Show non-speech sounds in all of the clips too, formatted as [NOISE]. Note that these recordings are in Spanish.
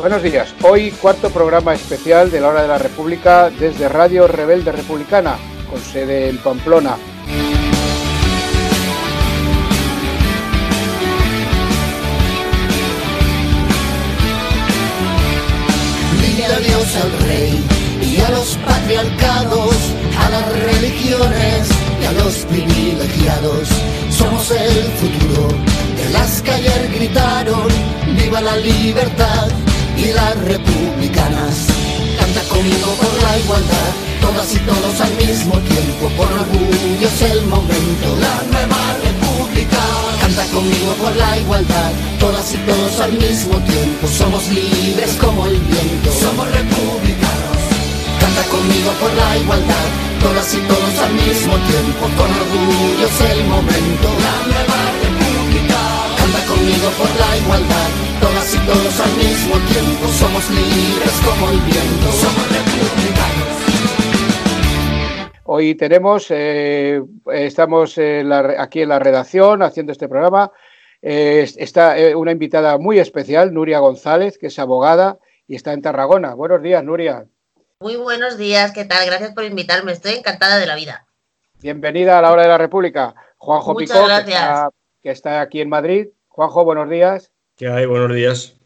Buenos días, hoy cuarto programa especial de la Hora de la República desde Radio Rebelde Republicana, con sede en Pamplona. Al rey y a los patriarcados, a las religiones y a los privilegiados. Somos el futuro de las que gritaron, viva la libertad y las republicanas. Canta conmigo por la igualdad, todas y todos al mismo tiempo, por orgullo es el momento, la nueva república conmigo por la igualdad, todas y todos al mismo tiempo, somos libres como el viento, somos republicanos. Canta conmigo por la igualdad, todas y todos al mismo tiempo, con orgullo es el momento, la nueva república. Canta conmigo por la igualdad, todas y todos al mismo tiempo, somos libres como el viento, somos republicanos. Hoy tenemos, eh, estamos aquí en la redacción haciendo este programa. Eh, está eh, una invitada muy especial, Nuria González, que es abogada y está en Tarragona. Buenos días, Nuria. Muy buenos días, ¿qué tal? Gracias por invitarme, estoy encantada de la vida. Bienvenida a la hora de la República. Juanjo Picó, que está aquí en Madrid. Juanjo, buenos días. ¿Qué hay? Buenos días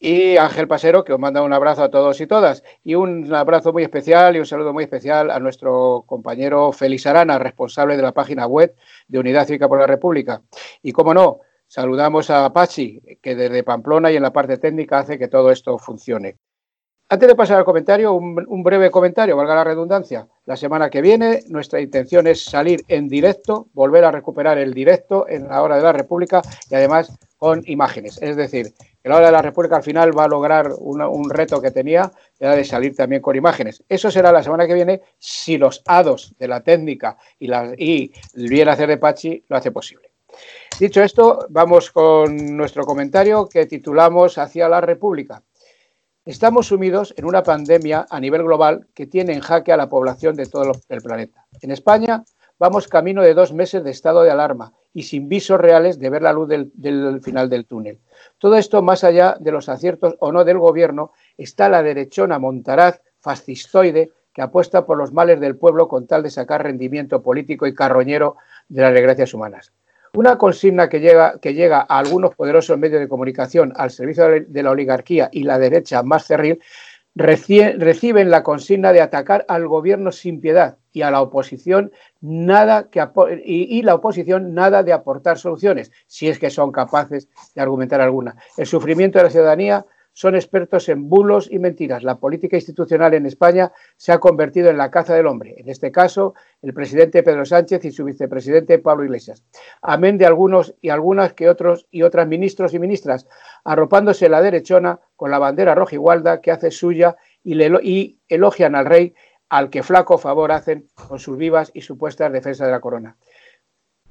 y Ángel Pasero, que os manda un abrazo a todos y todas. Y un abrazo muy especial y un saludo muy especial a nuestro compañero Félix Arana, responsable de la página web de Unidad Cívica por la República. Y como no, saludamos a Pachi, que desde Pamplona y en la parte técnica hace que todo esto funcione. Antes de pasar al comentario, un, breve comentario, valga la redundancia. La semana que viene nuestra intención es salir en directo, volver a recuperar el directo en la hora de la República y además con imágenes. Es decir, la hora de la República al final va a lograr un reto que tenía, era de salir también con imágenes. Eso será la semana que viene si los hados de la técnica y, la, y el bien hacer de Pachi lo hace posible. Dicho esto, vamos con nuestro comentario que titulamos Hacia la República. Estamos sumidos en una pandemia a nivel global que tiene en jaque a la población de todo el planeta. En España vamos camino de dos meses de estado de alarma y sin visos reales de ver la luz del, final del túnel. Todo esto, más allá de los aciertos o no del gobierno, está la derechona montaraz fascistoide que apuesta por los males del pueblo con tal de sacar rendimiento político y carroñero de las desgracias humanas. Una consigna que llega, que llega a algunos poderosos medios de comunicación al servicio de la oligarquía y la derecha más cerril, reciben la consigna de atacar al gobierno sin piedad y a la oposición nada que y, la oposición nada de aportar soluciones, si es que son capaces de argumentar alguna. El sufrimiento de la ciudadanía son expertos en bulos y mentiras. La política institucional en España se ha convertido en la caza del hombre. En este caso, el presidente Pedro Sánchez y su vicepresidente Pablo Iglesias. Amén de algunos y algunas que otros y otras ministros y ministras, arropándose la derechona con la bandera roja igualda que hace suya y, y elogian al rey al que flaco favor hacen con sus vivas y supuestas defensas de la corona.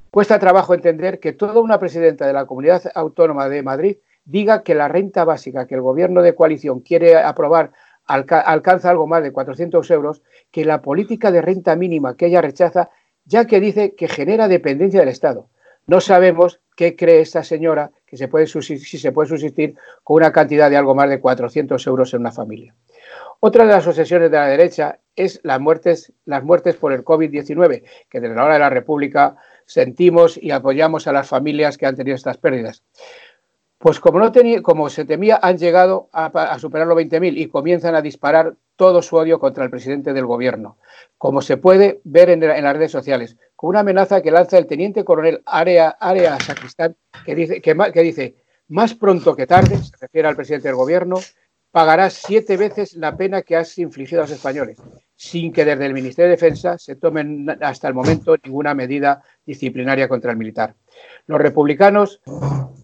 Cuesta trabajo entender que toda una presidenta de la Comunidad Autónoma de Madrid diga que la renta básica que el gobierno de coalición quiere aprobar alcanza algo más de 400 euros, que la política de renta mínima que ella rechaza, ya que dice que genera dependencia del Estado. No sabemos qué cree esta señora que se puede si se puede subsistir con una cantidad de algo más de 400 euros en una familia. Otra de las obsesiones de la derecha es las muertes, las muertes por el COVID-19, que desde la hora de la República sentimos y apoyamos a las familias que han tenido estas pérdidas. Pues como, no tenía, como se temía, han llegado a, superar los 20.000 y comienzan a disparar todo su odio contra el presidente del gobierno, como se puede ver en, las redes sociales, con una amenaza que lanza el teniente coronel Area, Area Sacristán, que dice, que, que dice, más pronto que tarde, se refiere al presidente del gobierno, pagarás siete veces la pena que has infligido a los españoles, sin que desde el Ministerio de Defensa se tomen hasta el momento ninguna medida disciplinaria contra el militar. Los republicanos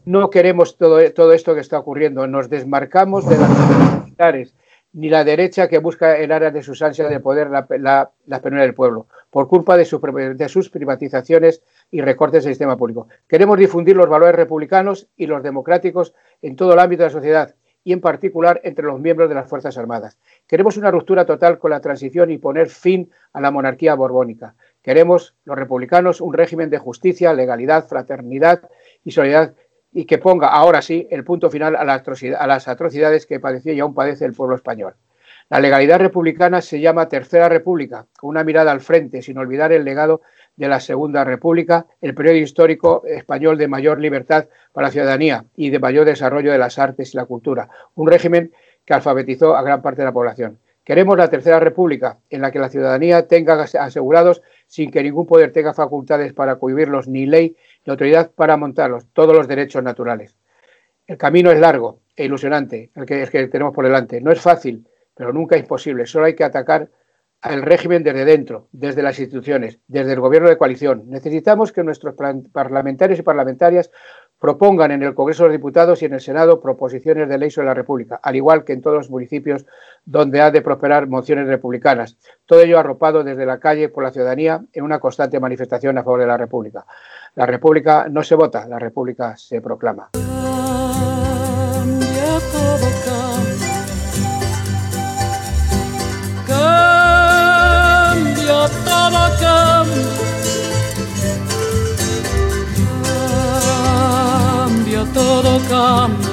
no queremos todo, esto que está ocurriendo, nos desmarcamos de las militares, ni la derecha que busca en aras de sus ansias de poder la, la, del pueblo, por culpa de, de, sus privatizaciones y recortes del sistema público. Queremos difundir los valores republicanos y los democráticos en todo el ámbito de la sociedad y en particular entre los miembros de las Fuerzas Armadas. Queremos una ruptura total con la transición y poner fin a la monarquía borbónica. Queremos, los republicanos, un régimen de justicia, legalidad, fraternidad y solidaridad y que ponga ahora sí el punto final a, las atrocidades que padecía y aún padece el pueblo español. La legalidad republicana se llama Tercera República, con una mirada al frente, sin olvidar el legado de la Segunda República, el periodo histórico español de mayor libertad para la ciudadanía y de mayor desarrollo de las artes y la cultura, un régimen que alfabetizó a gran parte de la población. Queremos la Tercera República, en la que la ciudadanía tenga asegurados, sin que ningún poder tenga facultades para cohibirlos, ni ley ni autoridad para montarlos, todos los derechos naturales. El camino es largo e ilusionante, el que, tenemos por delante. No es fácil, pero nunca imposible. Solo hay que atacar al régimen desde dentro, desde las instituciones, desde el gobierno de coalición. Necesitamos que nuestros parlamentarios y parlamentarias propongan en el Congreso de los Diputados y en el Senado proposiciones de ley sobre la República, al igual que en todos los municipios donde ha de prosperar mociones republicanas. Todo ello arropado desde la calle por la ciudadanía en una constante manifestación a favor de la República. La República no se vota, la República se proclama. todo cambia. Cambia,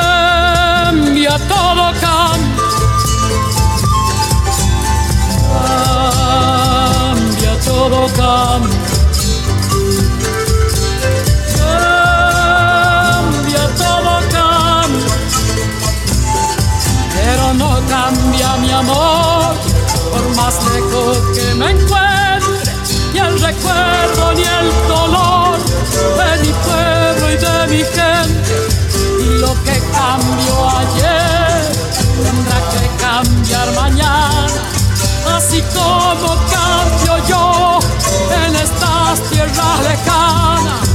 todo cambia. Cambia, todo cambia. Cambia, todo cambia. Pero no cambia mi amor, por más lejos que me encuentre, ni el recuerdo ni el dolor de mi pueblo y de mi gente lo que cambió ayer así como cambio yo en estas tierras lejanas.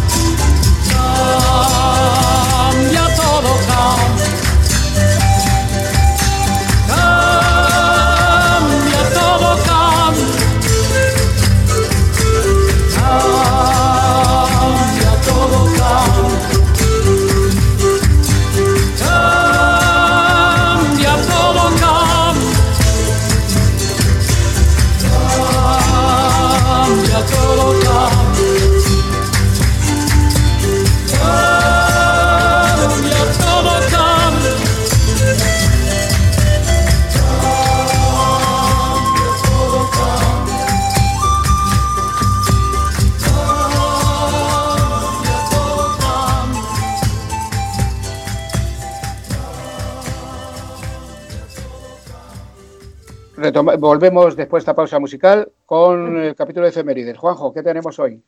Volvemos después de esta pausa musical con el capítulo de efemérides. Juanjo, ¿qué tenemos hoy?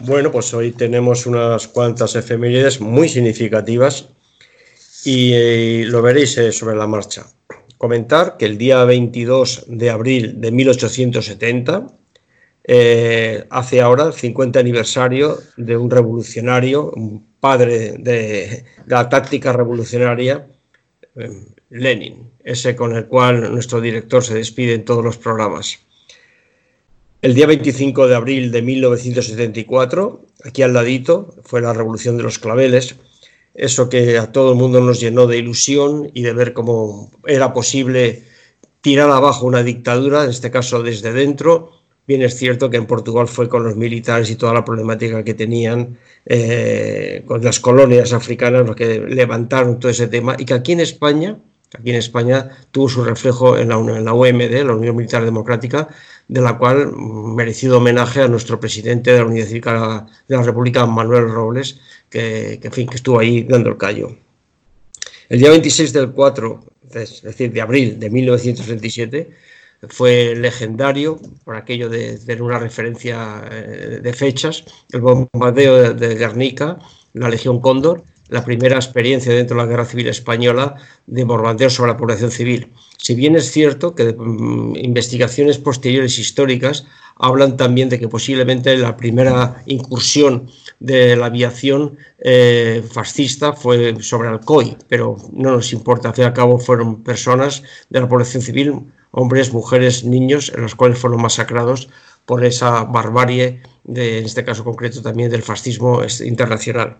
Bueno, pues hoy tenemos unas cuantas efemérides muy significativas y eh, lo veréis eh, sobre la marcha. Comentar que el día 22 de abril de 1870 eh, hace ahora el 50 aniversario de un revolucionario, un padre de, la táctica revolucionaria, eh, Lenin, ese con el cual nuestro director se despide en todos los programas. El día 25 de abril de 1974, aquí al ladito, fue la revolución de los claveles, eso que a todo el mundo nos llenó de ilusión y de ver cómo era posible tirar abajo una dictadura, en este caso desde dentro. Bien es cierto que en Portugal fue con los militares y toda la problemática que tenían eh, con las colonias africanas los que levantaron todo ese tema y que aquí en España, aquí en España tuvo su reflejo en la, la UMD, la Unión Militar Democrática, de la cual mm, merecido homenaje a nuestro presidente de la República, Manuel Robles, que, que, fin, que estuvo ahí dando el callo. El día 26 del 4, es decir, de abril de 1937, fue legendario por aquello de tener una referencia eh, de fechas, el bombardeo de Guernica, la Legión Cóndor, la primera experiencia dentro de la Guerra Civil Española de bombardeo sobre la población civil. Si bien es cierto que mm, investigaciones posteriores históricas hablan también de que posiblemente la primera incursión de la aviación eh, fascista fue sobre Alcoy, pero no nos importa, al fin y al cabo fueron personas de la población civil, hombres, mujeres, niños, en los cuales fueron masacrados por esa barbarie, de, en este caso concreto también del fascismo internacional.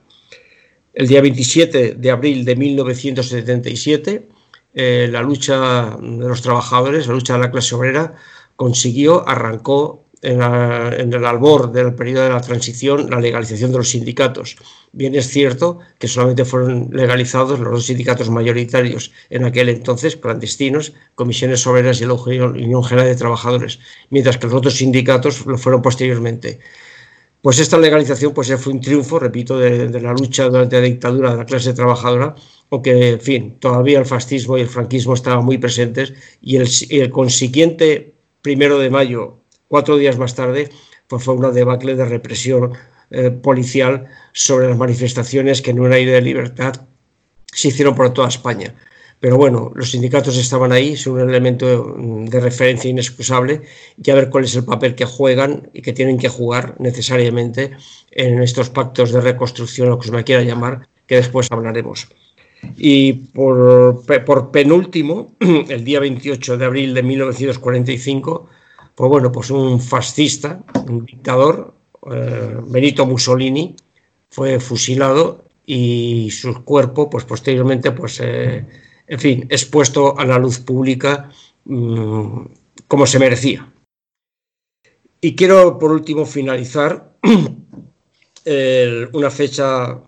El día 27 de abril de 1977, eh, la lucha de los trabajadores, la lucha de la clase obrera, consiguió, arrancó en, el albor del periodo de la transición la legalización de los sindicatos. Bien es cierto que solamente fueron legalizados los dos sindicatos mayoritarios en aquel entonces, clandestinos, comisiones obreras y la Unión General de Trabajadores, mientras que los otros sindicatos lo fueron posteriormente. Pues esta legalización pues, fue un triunfo, repito, de, la lucha durante la dictadura de la clase trabajadora, aunque, en fin, todavía el fascismo y el franquismo estaban muy presentes y el, consiguiente primero de mayo, cuatro días más tarde, pues fue una debacle de represión eh, policial sobre las manifestaciones que en un aire de libertad se hicieron por toda España. Pero bueno, los sindicatos estaban ahí, son un elemento mm, de referencia inexcusable y a ver cuál es el papel que juegan y que tienen que jugar necesariamente en estos pactos de reconstrucción, o que se me quiera llamar, que después hablaremos. Y por, por, penúltimo, [CLEARS THROAT] el día 28 de abril de 1945, pues bueno, pues un fascista, un dictador, eh, Benito Mussolini, fue fusilado y su cuerpo, pues posteriormente, pues eh, en fin, expuesto a la luz pública mm, como se merecía. Y quiero, por último, finalizar [CLEARS THROAT] una fecha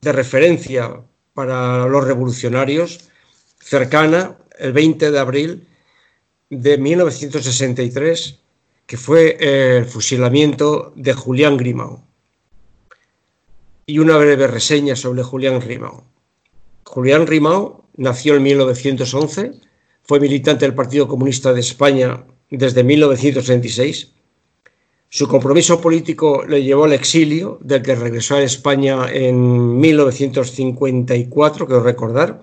de referencia para los revolucionarios cercana, el 20 de abril de 1963, que fue el fusilamiento de Julián Grimau. Y una breve reseña sobre Julián Grimau. Julián Grimau nació en 1911, fue militante del Partido Comunista de España desde 1966. Su compromiso político le llevó al exilio, del que regresó a España en 1954, quiero recordar,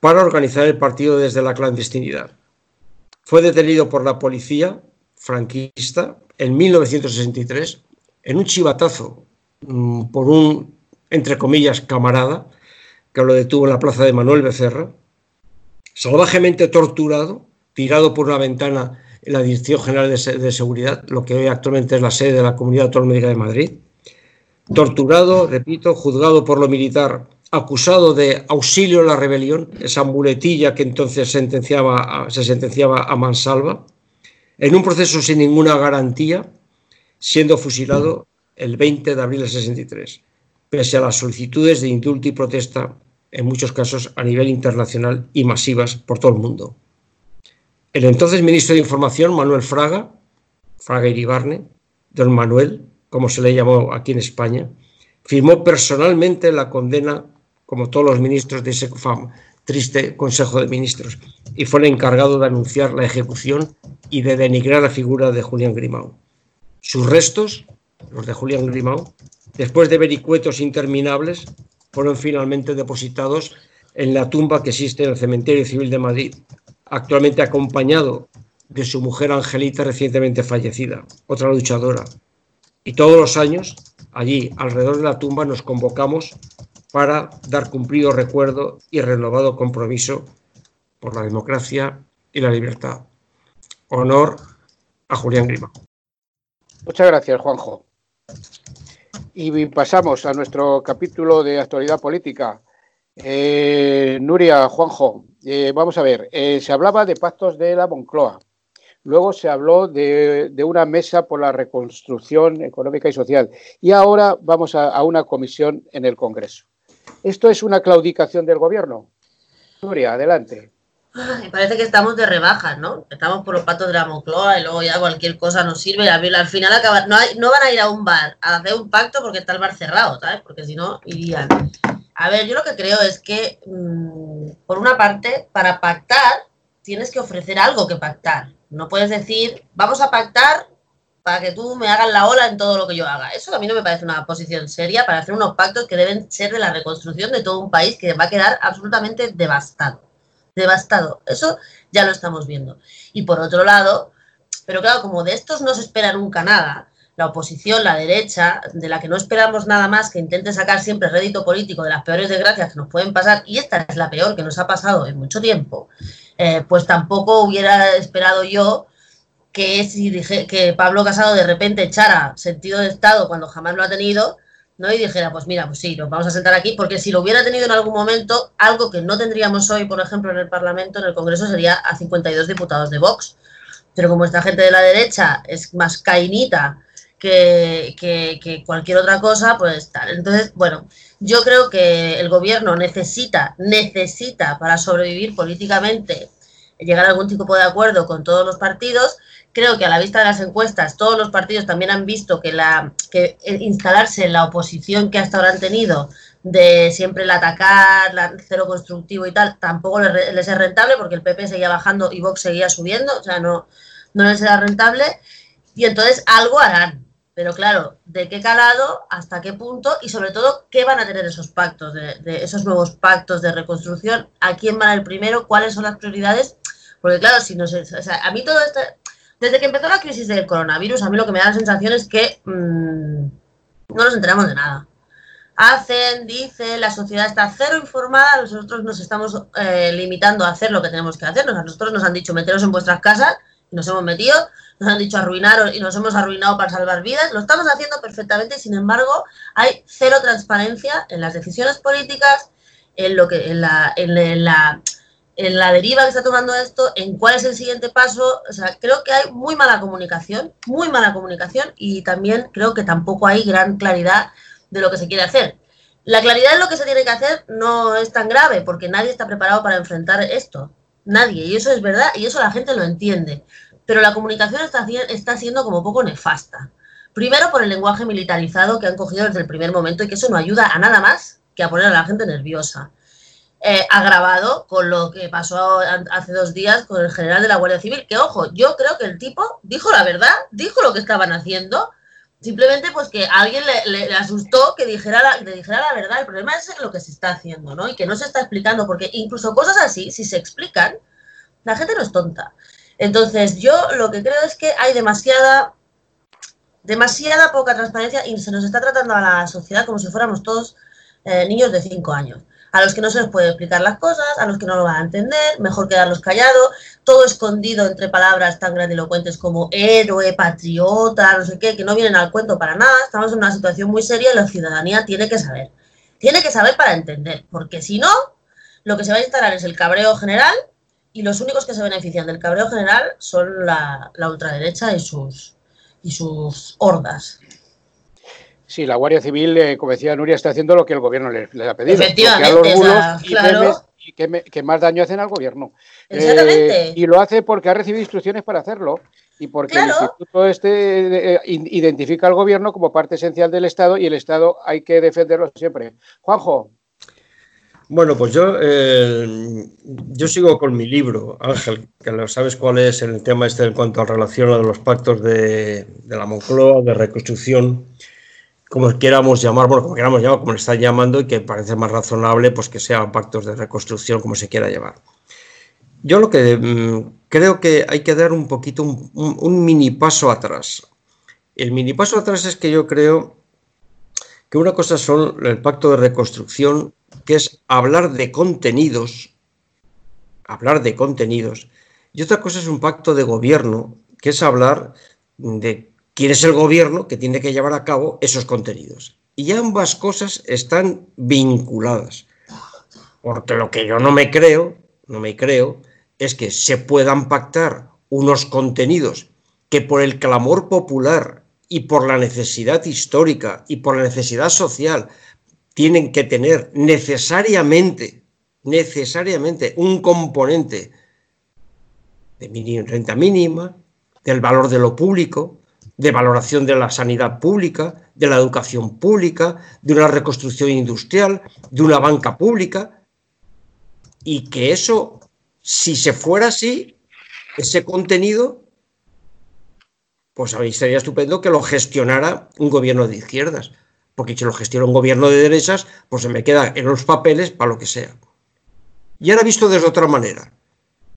para organizar el partido desde la clandestinidad. Fue detenido por la policía franquista en 1963 en un chivatazo mm, por un, entre comillas, camarada, que lo detuvo en la plaza de Manuel Becerra, salvajemente torturado, tirado por una ventana en la Dirección General de, Seguridad, lo que hoy actualmente es la sede de la Comunidad Autónoma de Madrid, torturado, repito, juzgado por lo militar, acusado de auxilio a la rebelión, esa muletilla que entonces sentenciaba se sentenciaba a mansalva, en un proceso sin ninguna garantía, siendo fusilado el 20 de abril del 63, pese a las solicitudes de indulto y protesta en muchos casos a nivel internacional y masivas por todo el mundo. El entonces ministro de Información, Manuel Fraga, Fraga Iribarne, don Manuel, como se le llamó aquí en España, firmó personalmente la condena, como todos los ministros de ese triste Consejo de Ministros, y fue el encargado de anunciar la ejecución y de denigrar la figura de Julián Grimau. Sus restos, los de Julián Grimau, después de vericuetos interminables, fueron finalmente depositados en la tumba que existe en el Cementerio Civil de Madrid, actualmente acompañado de su mujer Angelita recientemente fallecida, otra luchadora. Y todos los años, allí, alrededor de la tumba, nos convocamos para dar cumplido recuerdo y renovado compromiso por la democracia y la libertad. Honor a Julián Grima. Muchas gracias, Juanjo. Y pasamos a nuestro capítulo de actualidad política. Eh, Nuria, Juanjo, eh, vamos a ver, eh, se hablaba de pactos de la Moncloa. Luego se habló de, una mesa por la reconstrucción económica y social. Y ahora vamos a, una comisión en el Congreso. ¿Esto es una claudicación del gobierno? Nuria, adelante. Me parece que estamos de rebajas, ¿no? Estamos por los patos de la Moncloa y luego ya cualquier cosa nos sirve. Al final acaba, no, no van a ir a un bar a hacer un pacto porque está el bar cerrado, ¿sabes? Porque si no, irían. A ver, yo lo que creo es que, mm, por una parte, para pactar tienes que ofrecer algo que pactar. No puedes decir, vamos a pactar para que tú me hagas la ola en todo lo que yo haga. Eso a mí no me parece una posición seria para hacer unos pactos que deben ser de la reconstrucción de todo un país que va a quedar absolutamente devastado. Devastado. Eso ya lo estamos viendo. Y por otro lado, pero claro, como de estos no se espera nunca nada, la oposición, la derecha, de la que no esperamos nada más que intente sacar siempre rédito político de las peores desgracias que nos pueden pasar, y esta es la peor que nos ha pasado en mucho tiempo, eh, pues tampoco hubiera esperado yo que si dije, que Pablo Casado de repente echara sentido de Estado cuando jamás lo ha tenido, ¿no? Y dijera, pues mira, pues sí, nos vamos a sentar aquí, porque si lo hubiera tenido en algún momento, algo que no tendríamos hoy, por ejemplo, en el Parlamento, en el Congreso, sería a 52 diputados de Vox. Pero como esta gente de la derecha es más cainita que, que cualquier otra cosa, pues tal. Entonces, bueno, yo creo que el gobierno necesita, necesita para sobrevivir políticamente, llegar a algún tipo de acuerdo con todos los partidos. Creo que a la vista de las encuestas, todos los partidos también han visto que, la, que instalarse en la oposición que hasta ahora han tenido, de siempre el atacar, la cero constructivo y tal, tampoco les, es rentable porque el PP seguía bajando y Vox seguía subiendo, o sea, no, no les era rentable. Y entonces algo harán, pero claro, ¿de qué calado, hasta qué punto y sobre todo qué van a tener esos pactos, de, esos nuevos pactos de reconstrucción? ¿A quién van ir primero? ¿Cuáles son las prioridades? Porque claro, si no sé, o sea, a mí todo esto, desde que empezó la crisis del coronavirus, a mí lo que me da la sensación es que mmm, no nos enteramos de nada. Hacen, dicen, la sociedad está cero informada, nosotros nos estamos eh, limitando a hacer lo que tenemos que hacer. A nosotros nos han dicho meteros en vuestras casas y nos hemos metido nos han dicho arruinar y nos hemos arruinado para salvar vidas, lo estamos haciendo perfectamente y sin embargo hay cero transparencia en las decisiones políticas, en lo que, en la, en la, en la deriva que está tomando esto, en cuál es el siguiente paso. O sea, creo que hay muy mala comunicación, muy mala comunicación y también creo que tampoco hay gran claridad de lo que se quiere hacer. La claridad en lo que se tiene que hacer no es tan grave porque nadie está preparado para enfrentar esto. Nadie. Y eso es verdad y eso la gente lo entiende pero la comunicación está, está siendo como poco nefasta. Primero por el lenguaje militarizado que han cogido desde el primer momento y que eso no ayuda a nada más que a poner a la gente nerviosa. Eh, agravado con lo que pasó hace dos días con el general de la Guardia Civil, que ojo, yo creo que el tipo dijo la verdad, dijo lo que estaban haciendo, simplemente pues que alguien le, asustó que dijera, la, dijera la verdad. El problema es lo que se está haciendo, ¿no? Y que no se está explicando, porque incluso cosas así, si se explican, la gente no es tonta. Entonces, yo lo que creo es que hay demasiada, demasiada poca transparencia y se nos está tratando a la sociedad como si fuéramos todos eh, niños de 5 años. A los que no se les puede explicar las cosas, a los que no lo van a entender, mejor quedarlos callados, todo escondido entre palabras tan grandilocuentes como héroe, patriota, no sé qué, que no vienen al cuento para nada. Estamos en una situación muy seria y la ciudadanía tiene que saber. Tiene que saber para entender, porque si no, lo que se va a instalar es el cabreo general y los únicos que se benefician del cabreo general son la, ultraderecha y sus, y sus hordas. Sí, la Guardia Civil, eh, como decía Nuria, está haciendo lo que el gobierno le, ha pedido. Efectivamente, y, que, más daño hacen al gobierno. Exactamente. Eh, y lo hace porque ha recibido instrucciones para hacerlo y porque el instituto este eh, identifica al gobierno como parte esencial del Estado y el Estado hay que defenderlo siempre. Juanjo. Bueno, pues yo, eh, yo sigo con mi libro, Ángel, que lo sabes cuál es el tema este en cuanto a relación a los pactos de, la Moncloa, de reconstrucción, como queramos llamar, bueno, como queramos llamar, como le está llamando, y que parece más razonable pues que sean pactos de reconstrucción, como se quiera llamar. yo lo que mm, creo que hay que dar un poquito, un, mini paso atrás. El mini paso atrás es que yo creo que una cosa son el pacto de reconstrucción, que es hablar de contenidos, hablar de contenidos, y otra cosa es un pacto de gobierno, que es hablar de quién es el gobierno que tiene que llevar a cabo esos contenidos. Y ambas cosas están vinculadas. Porque lo que yo no me creo, no me creo, es que se puedan pactar unos contenidos que por el clamor popular y por la necesidad histórica y por la necesidad social tienen que tener necesariamente, necesariamente un componente de renta mínima, del valor de lo público, de valoración de la sanidad pública, de la educación pública, de una reconstrucción industrial, de una banca pública, y que eso si se fuera así, ese contenido, pues a mí sería estupendo que lo gestionara un gobierno de izquierdas, porque si lo gestiona un gobierno de derechas, pues se me queda en los papeles para lo que sea. Y ahora visto de otra manera,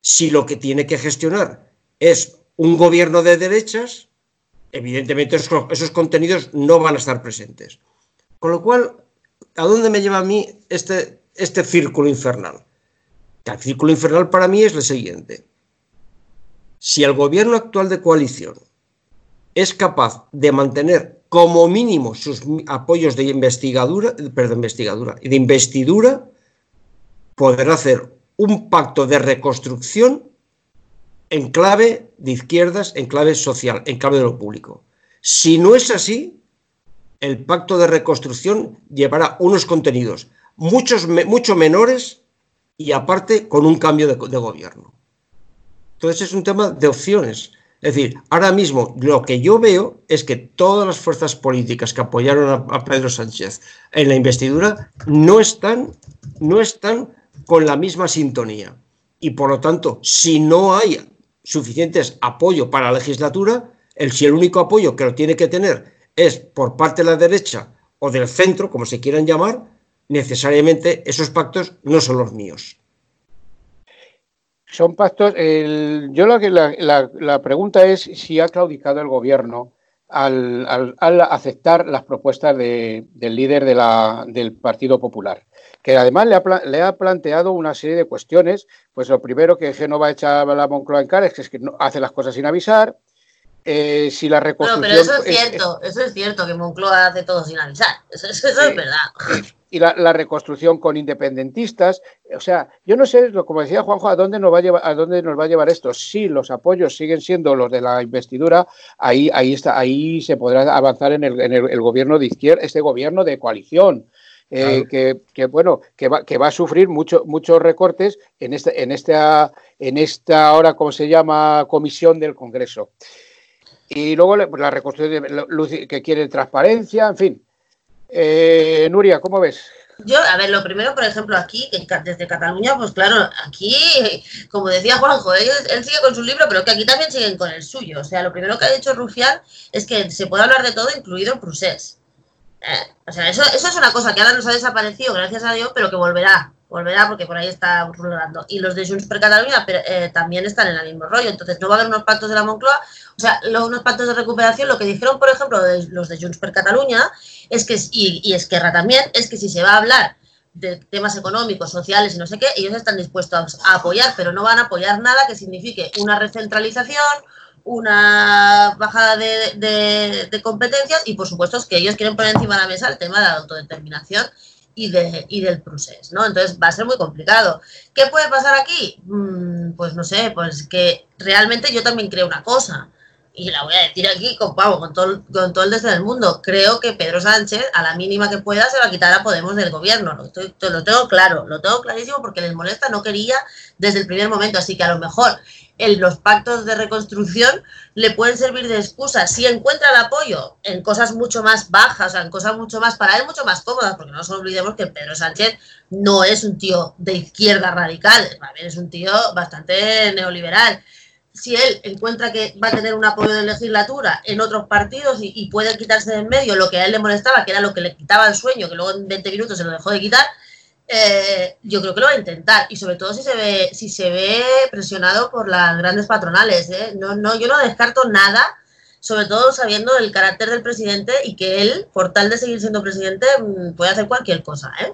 si lo que tiene que gestionar es un gobierno de derechas, evidentemente esos, contenidos no van a estar presentes. Con lo cual, ¿a dónde me lleva a mí este, este círculo infernal? El círculo infernal para mí es el siguiente. Si el gobierno actual de coalición es capaz de mantener como mínimo sus apoyos de investigadura, perdón, investigadura y de investidura, podrá hacer un pacto de reconstrucción en clave de izquierdas, en clave social, en clave de lo público. Si no es así, el pacto de reconstrucción llevará unos contenidos muchos, mucho menores y aparte con un cambio de, gobierno. Entonces es un tema de opciones. Es decir, ahora mismo lo que yo veo es que todas las fuerzas políticas que apoyaron a, Pedro Sánchez en la investidura no están, no están con la misma sintonía. Y por lo tanto, si no hay suficientes apoyo para la legislatura, el, si el único apoyo que lo tiene que tener es por parte de la derecha o del centro, como se quieran llamar, necesariamente esos pactos no son los míos. Son pactos. yo lo que la, pregunta es si ha claudicado el gobierno al, aceptar las propuestas del líder del Partido Popular, que además le ha, planteado una serie de cuestiones. Pues lo primero que Genova echa la Moncloa en cara es que, es que no, hace las cosas sin avisar. Eh, si la reconstrucción. pero eso es cierto, eso es cierto, que Moncloa hace todo sin avisar. Eso, es verdad y la, reconstrucción con independentistas. O sea, yo no sé, como decía Juanjo, a dónde nos va a llevar, a dónde nos va a llevar esto. Si los apoyos siguen siendo los de la investidura, ahí, ahí está, ahí se podrá avanzar en el, en el, gobierno de izquierda, este gobierno de coalición. Eh, que, bueno que va, que va a sufrir mucho, muchos recortes en este, en esta en esta ahora cómo se llama comisión del Congreso y luego la reconstrucción que quiere transparencia en fin eh, Nuria, ¿cómo ves? Yo, a ver, lo primero, por ejemplo, aquí, desde Cataluña, pues claro, aquí, como decía Juanjo, él, él sigue con su libro, pero que aquí también siguen con el suyo. O sea, lo primero que ha dicho Rufián es que se puede hablar de todo, incluido el Prusés. Eh, o sea, eso, eso es una cosa que ahora nos ha desaparecido, gracias a Dios, pero que volverá volverá porque por ahí está rulando. Y los de Junts per Cataluña eh, también están en el mismo rollo. Entonces no va a haber unos pactos de la Moncloa, o sea, unos pactos de recuperación. Lo que dijeron, por ejemplo, los de Junts per Cataluña es que, y, y Esquerra también, es que si se va a hablar de temas económicos, sociales y no sé qué, ellos están dispuestos a apoyar, pero no van a apoyar nada que signifique una recentralización, una bajada de, competencias y por supuesto es que ellos quieren poner encima de la mesa el tema de la autodeterminación y, de, del proceso, ¿no? Entonces va a ser muy complicado. ¿Qué puede pasar aquí? Mm, pues no sé, pues que realmente yo también creo una cosa, y la voy a decir aquí con, con, todo, con todo el desde del mundo. Creo que Pedro Sánchez, a la mínima que pueda, se va a quitar a Podemos del gobierno. Lo, lo tengo claro, lo tengo clarísimo porque les molesta, no quería desde el primer momento. Así que a lo mejor en los pactos de reconstrucción le pueden servir de excusa si encuentra el apoyo en cosas mucho más bajas, en cosas mucho más, para él, mucho más cómodas, porque no nos olvidemos que Pedro Sánchez no es un tío de izquierda radical, es un tío bastante neoliberal. Si él encuentra que va a tener un apoyo de legislatura en otros partidos y, y puede quitarse de en medio lo que a él le molestaba, que era lo que le quitaba el sueño, que luego en 20 minutos se lo dejó de quitar, eh, yo creo que lo va a intentar y sobre todo si se ve si se ve presionado por las grandes patronales ¿eh? no no yo no descarto nada sobre todo sabiendo el carácter del presidente y que él por tal de seguir siendo presidente mm, puede hacer cualquier cosa ¿eh?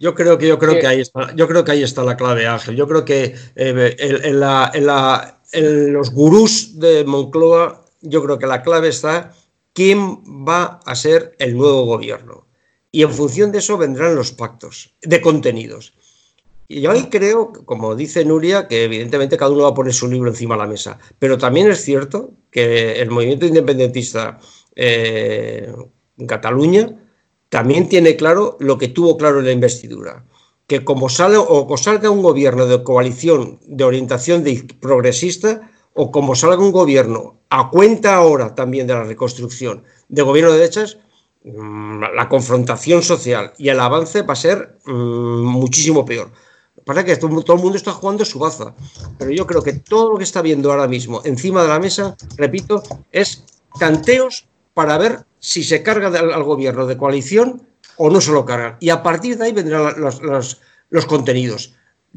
Yo creo que yo creo que ahí está yo creo que ahí está la clave Ángel yo creo que eh, en, en, la, en, la, en los gurús de Moncloa yo creo que la clave está quién va a ser el nuevo gobierno y en función de eso vendrán los pactos de contenidos. Y yo ahí creo, como dice Nuria, que evidentemente cada uno va a poner su libro encima de la mesa, pero también es cierto que el movimiento independentista eh, en Cataluña también tiene claro lo que tuvo claro en la investidura, que como sale o salga un gobierno de coalición de orientación de progresista o como salga un gobierno a cuenta ahora también de la reconstrucción de gobierno de derechas, la confrontación social y el avance va a ser mmm, muchísimo peor. Pasa que todo, el mundo está jugando su baza, pero yo creo que todo lo que está viendo ahora mismo encima de la mesa, repito, es tanteos para ver si se carga al, gobierno de coalición o no se lo cargan. Y a partir de ahí vendrán los, los contenidos.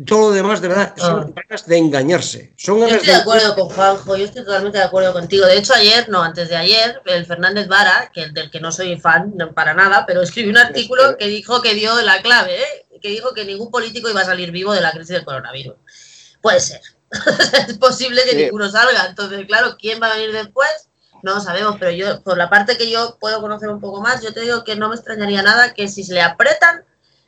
Todo lo demás, de verdad, son ganas de engañarse. Son Yo estoy de acuerdo con Juanjo, yo estoy totalmente de acuerdo contigo. De hecho, ayer, no, antes de ayer, el Fernández Vara, que, del que no soy fan no, para nada, pero escribió un artículo que dijo que dio la clave, ¿eh? que dijo que ningún político iba a salir vivo de la crisis del coronavirus. Puede ser. [LAUGHS] es posible que sí. ninguno salga. Entonces, claro, ¿quién va a venir después? No lo sabemos, pero yo, por la parte que yo puedo conocer un poco más, yo te digo que no me extrañaría nada que si se le apretan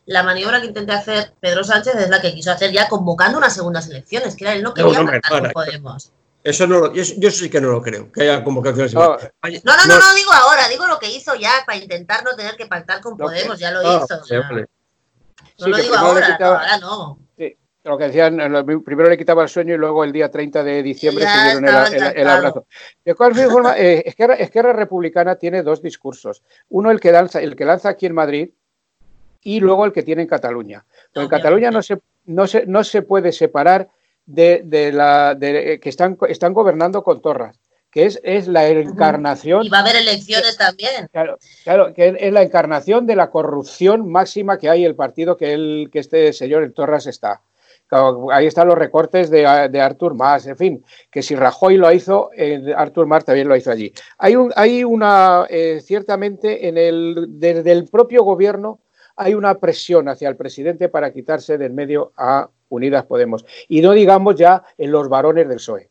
la maniobra que intenté hacer Pedro Sánchez es la que quiso hacer ya convocando unas segundas elecciones, que era él no quería no, no, con Podemos. Eso no lo, yo, yo, sí que no lo creo, que haya convocaciones. No, no, no, no, no, digo ahora, digo lo que hizo ya para intentar no tener que pactar con Podemos, ya lo ah, hizo. No sí, lo digo ahora, quitaba, ahora no. Sí, lo que decían, primero le quitaba el sueño y luego el día 30 de diciembre se dieron el, el, el, abrazo. De cualquier forma, eh, Esquerra, Esquerra Republicana tiene dos discursos. Uno, el que lanza, el que lanza aquí en Madrid, y luego el que tiene en Cataluña. Pero en Cataluña no se, no se, no se puede separar de, de la de, que están, están gobernando con torras, que es, es la encarnación. Y va a haber elecciones también. Claro, claro, que es la encarnación de la corrupción máxima que hay el partido que, el, que este señor en Torras está. Claro, ahí están los recortes de, de, Artur Mas, en fin, que si Rajoy lo hizo, eh, Artur Mas también lo hizo allí. Hay, un, hay una, eh, ciertamente, en el, desde el propio gobierno, hay una presión hacia el presidente para quitarse del medio a Unidas Podemos. Y no digamos ya en los varones del PSOE.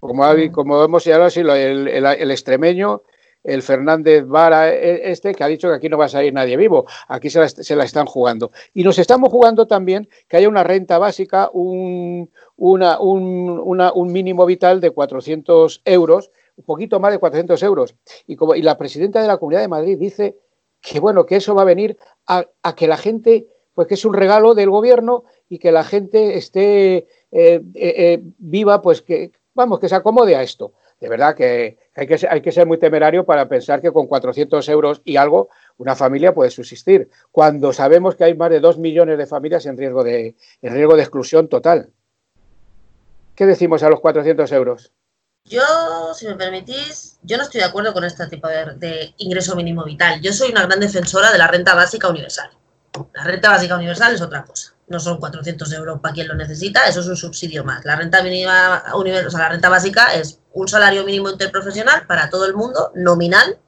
Como, como hemos señalado, así, el, el, el, extremeño, el Fernández Vara, este, que ha dicho que aquí no va a salir nadie vivo, aquí se la, se la están jugando. Y nos estamos jugando también que haya una renta básica, un, una, un, una, un mínimo vital de 400 euros, un poquito más de 400 euros. Y, como, y la presidenta de la Comunidad de Madrid dice que bueno, que eso va a venir a, que la gente, pues que es un regalo del gobierno y que la gente esté eh, eh, eh, viva, pues que, vamos, que se acomode a esto. De verdad que hay, que hay que ser muy temerario para pensar que con 400 euros y algo una familia puede subsistir, cuando sabemos que hay más de 2 millones de familias en riesgo de, en riesgo de exclusión total. ¿Qué decimos a los 400 euros? Yo, si me permitís, yo no estoy de acuerdo con este tipo de, de, ingreso mínimo vital. Yo soy una gran defensora de la renta básica universal. La renta básica universal es otra cosa. No son 400 euros para quien lo necesita, eso es un subsidio más. La renta mínima universal, o sea, la renta básica es un salario mínimo interprofesional para todo el mundo, nominal,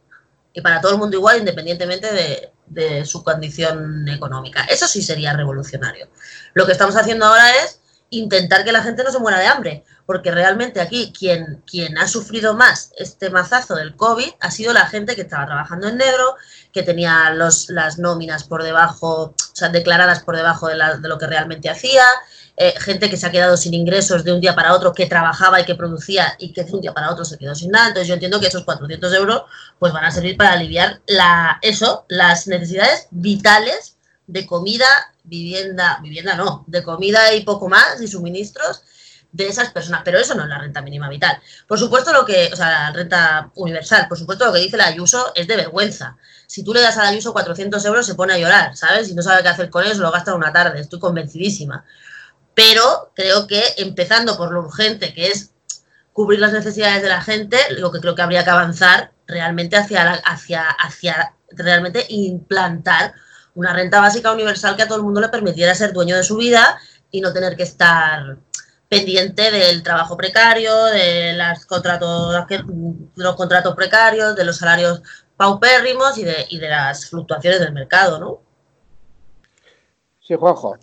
y para todo el mundo igual, independientemente de, de su condición económica. Eso sí sería revolucionario. Lo que estamos haciendo ahora es intentar que la gente no se muera de hambre, porque realmente aquí quien, quien ha sufrido más este mazazo del COVID ha sido la gente que estaba trabajando en negro, que tenía los, las nóminas por debajo, o sea, declaradas por debajo de, la, de lo que realmente hacía, eh, gente que se ha quedado sin ingresos de un día para otro, que trabajaba y que producía y que de un día para otro se quedó sin nada. Entonces yo entiendo que esos 400 euros pues van a servir para aliviar la, eso, las necesidades vitales de comida, vivienda, vivienda no, de comida y poco más y suministros de esas personas, pero eso no es la renta mínima vital. Por supuesto lo que, o sea, la renta universal, por supuesto lo que dice la Ayuso es de vergüenza. Si tú le das a la Ayuso 400 euros se pone a llorar, ¿sabes? Y no sabe qué hacer con eso, lo gasta una tarde, estoy convencidísima. Pero creo que empezando por lo urgente, que es cubrir las necesidades de la gente, lo que creo que habría que avanzar realmente hacia, la, hacia, hacia realmente implantar una renta básica universal que a todo el mundo le permitiera ser dueño de su vida y no tener que estar pendiente del trabajo precario, de las contratos, los contratos precarios, de los salarios paupérrimos y de, y de las fluctuaciones del mercado, ¿no? Sí, Juanjo.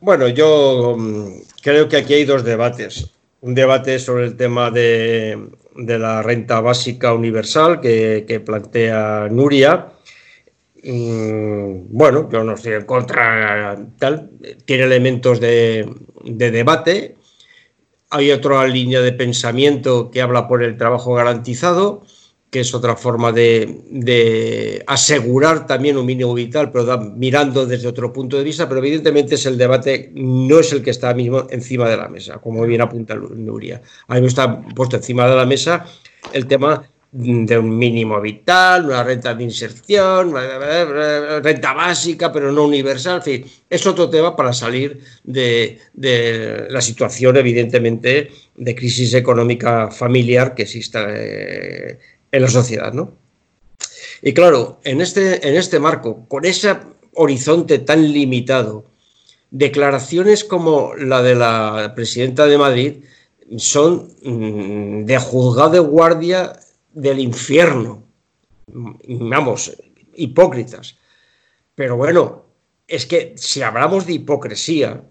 Bueno, yo mm, creo que aquí hay dos debates. Un debate sobre el tema de, la renta básica universal que, plantea Nuria. Mm, bueno, yo no estoy en contra, tal, tiene elementos de, de debate. Hay otra línea de pensamiento que habla por el trabajo garantizado que es otra forma de, asegurar también un mínimo vital, pero mirando desde otro punto de vista, pero evidentemente es el debate, no es el que está mismo encima de la mesa, como bien apunta Nuria. A mí me está puesto encima de la mesa el tema de un mínimo vital, una renta de inserción, renta básica, pero no universal, en fin, es otro tema para salir de, la situación, evidentemente, de crisis económica familiar que existe eh, en la sociedad, ¿no? Y claro, en este, en este marco, con ese horizonte tan limitado, declaraciones como la de la presidenta de Madrid son mm, de juzgado de guardia del infierno. Vamos, hipócritas. Pero bueno, es que si hablamos de hipocresía,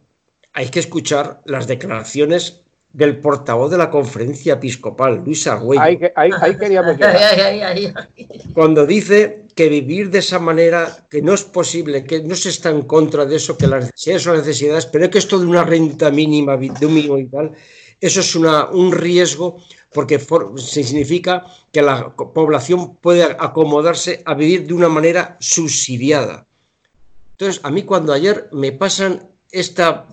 hay que escuchar las declaraciones del portavoz de la conferencia episcopal, Luis Argüello. Ahí, queríamos [LAUGHS] Cuando dice que vivir de esa manera, que no es posible, que no se está en contra de eso, que las necesidades son necesidades, pero que esto de una renta mínima, de un mínimo y tal, eso es un riesgo porque significa que la población puede acomodarse a vivir de una manera subsidiada. Entonces, a mí cuando ayer me pasan esta,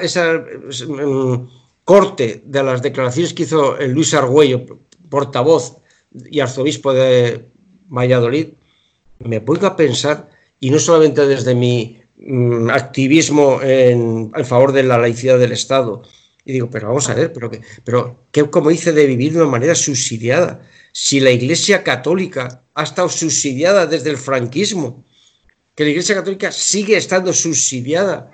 esa, mm, corte de las declaraciones que hizo Luis Argüello, portavoz y arzobispo de Valladolid, me pongo a pensar, y no solamente desde mi mm, activismo en, favor de la laicidad del Estado, y digo, pero vamos a ver, pero, que, pero ¿qué, como dice de vivir de una manera subsidiada? Si la Iglesia Católica ha estado subsidiada desde el franquismo, que la Iglesia Católica sigue estando subsidiada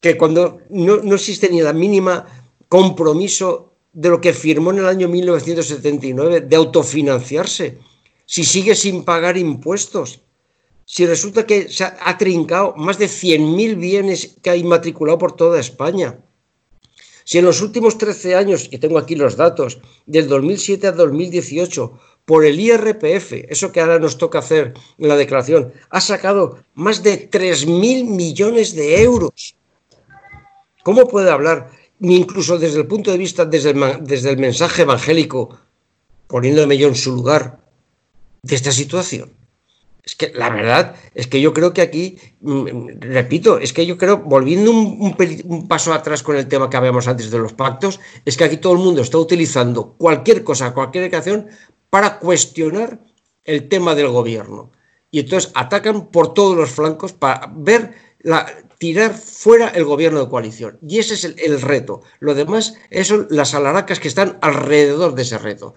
que cuando no, existe ni la mínima compromiso de lo que firmó en el año 1979 de autofinanciarse, si sigue sin pagar impuestos, si resulta que se ha, trincado más de 100.000 bienes que ha inmatriculado por toda España, si en los últimos 13 años, y tengo aquí los datos, del 2007 a 2018, por el IRPF, eso que ahora nos toca hacer en la declaración, ha sacado más de 3.000 millones de euros ¿Cómo puede hablar, ni incluso desde el punto de vista, desde el, desde el mensaje evangélico, poniéndome yo en su lugar, de esta situación? Es que la verdad es que yo creo que aquí, mm, repito, es que yo creo, volviendo un, paso atrás con el tema que habíamos antes de los pactos, es que aquí todo el mundo está utilizando cualquier cosa, cualquier declaración para cuestionar el tema del gobierno. Y entonces atacan por todos los flancos para ver tirar fuera el gobierno de coalición. Y ese es el, reto. Lo demás son las alaracas que están alrededor de ese reto.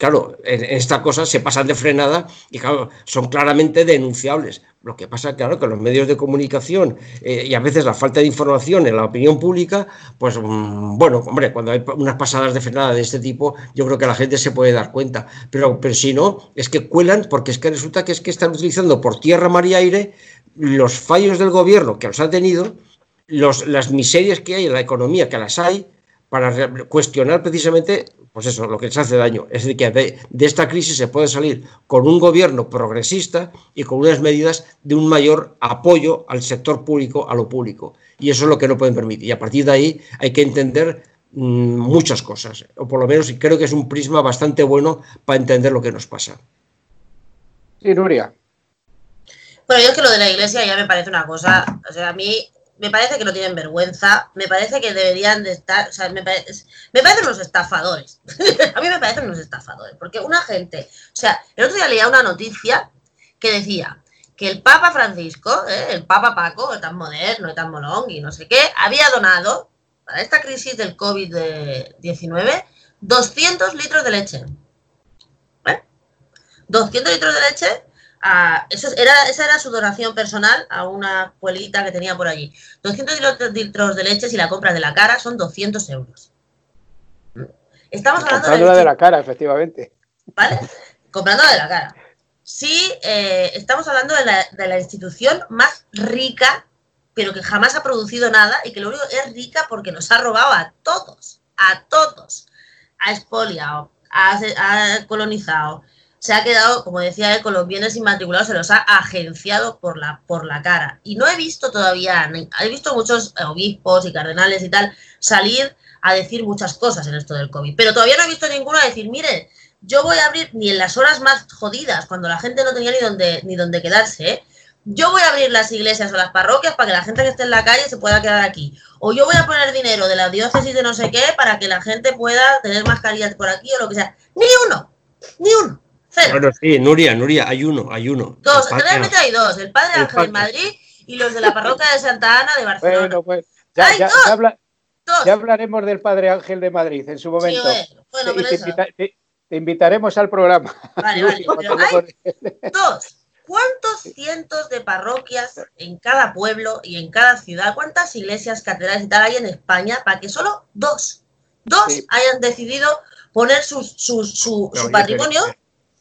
Claro, en esta cosa se pasan de frenada y claro, son claramente denunciables. Lo que pasa, claro, que los medios de comunicación eh, y a veces la falta de información en la opinión pública, pues mm, bueno, hombre, cuando hay unas pasadas de frenada de este tipo, yo creo que la gente se puede dar cuenta. Pero, pero si no, es que cuelan porque es que resulta que es que están utilizando por tierra, mar y aire los fallos del gobierno que los ha tenido, las miserias que hay en la economía, que las hay, para cuestionar precisamente, pues eso, lo que les hace daño. Es decir, que de, esta crisis se puede salir con un gobierno progresista y con unas medidas de un mayor apoyo al sector público, a lo público. Y eso es lo que no pueden permitir. Y a partir de ahí hay que entender mm, muchas cosas, o por lo menos creo que es un prisma bastante bueno para entender lo que nos pasa. Sí, Nuria. Bueno, yo es que lo de la iglesia ya me parece una cosa, o sea, a mí me parece que no tienen vergüenza, me parece que deberían de estar, o sea, me, parece, me parecen unos estafadores, [LAUGHS] a mí me parecen unos estafadores, porque una gente, o sea, el otro día leía una noticia que decía que el Papa Francisco, ¿eh? el Papa Paco, tan moderno y tan molón y no sé qué, había donado para esta crisis del COVID-19 200 litros de leche. ¿Eh? 200 litros de leche a, eso era, esa era su donación personal a una pueblita que tenía por allí. 200 litros de leche si la compras de la cara son 200 euros. Estamos hablando de, de la cara, efectivamente. ¿Vale? Comprándola de la cara. Sí, eh, estamos hablando de la, de la institución más rica, pero que jamás ha producido nada y que lo único es rica porque nos ha robado a todos, a todos. Ha expoliado, ha colonizado, se ha quedado, como decía él, con los bienes inmatriculados, se los ha agenciado por la, por la cara. Y no he visto todavía, he visto muchos obispos y cardenales y tal salir a decir muchas cosas en esto del COVID, pero todavía no he visto ninguno a decir, mire, yo voy a abrir ni en las horas más jodidas, cuando la gente no tenía ni dónde, ni dónde quedarse, ¿eh? yo voy a abrir las iglesias o las parroquias para que la gente que esté en la calle se pueda quedar aquí. O yo voy a poner dinero de la diócesis de no sé qué para que la gente pueda tener mascarillas por aquí o lo que sea. Ni uno, ni uno. Bueno, sí, Nuria, Nuria, hay uno, hay uno. Dos, realmente hay dos, el Padre Ángel de Madrid y los de la parroquia de Santa Ana de Barcelona. Bueno, pues ya, hablaremos del Padre Ángel de Madrid en su momento. bueno, te, invitaremos al programa. Vale, vale, [LAUGHS] pero hay dos. ¿Cuántos cientos de parroquias en cada pueblo y en cada ciudad, cuántas iglesias, catedrales y tal hay en España para que solo dos, dos hayan decidido poner su, su, su patrimonio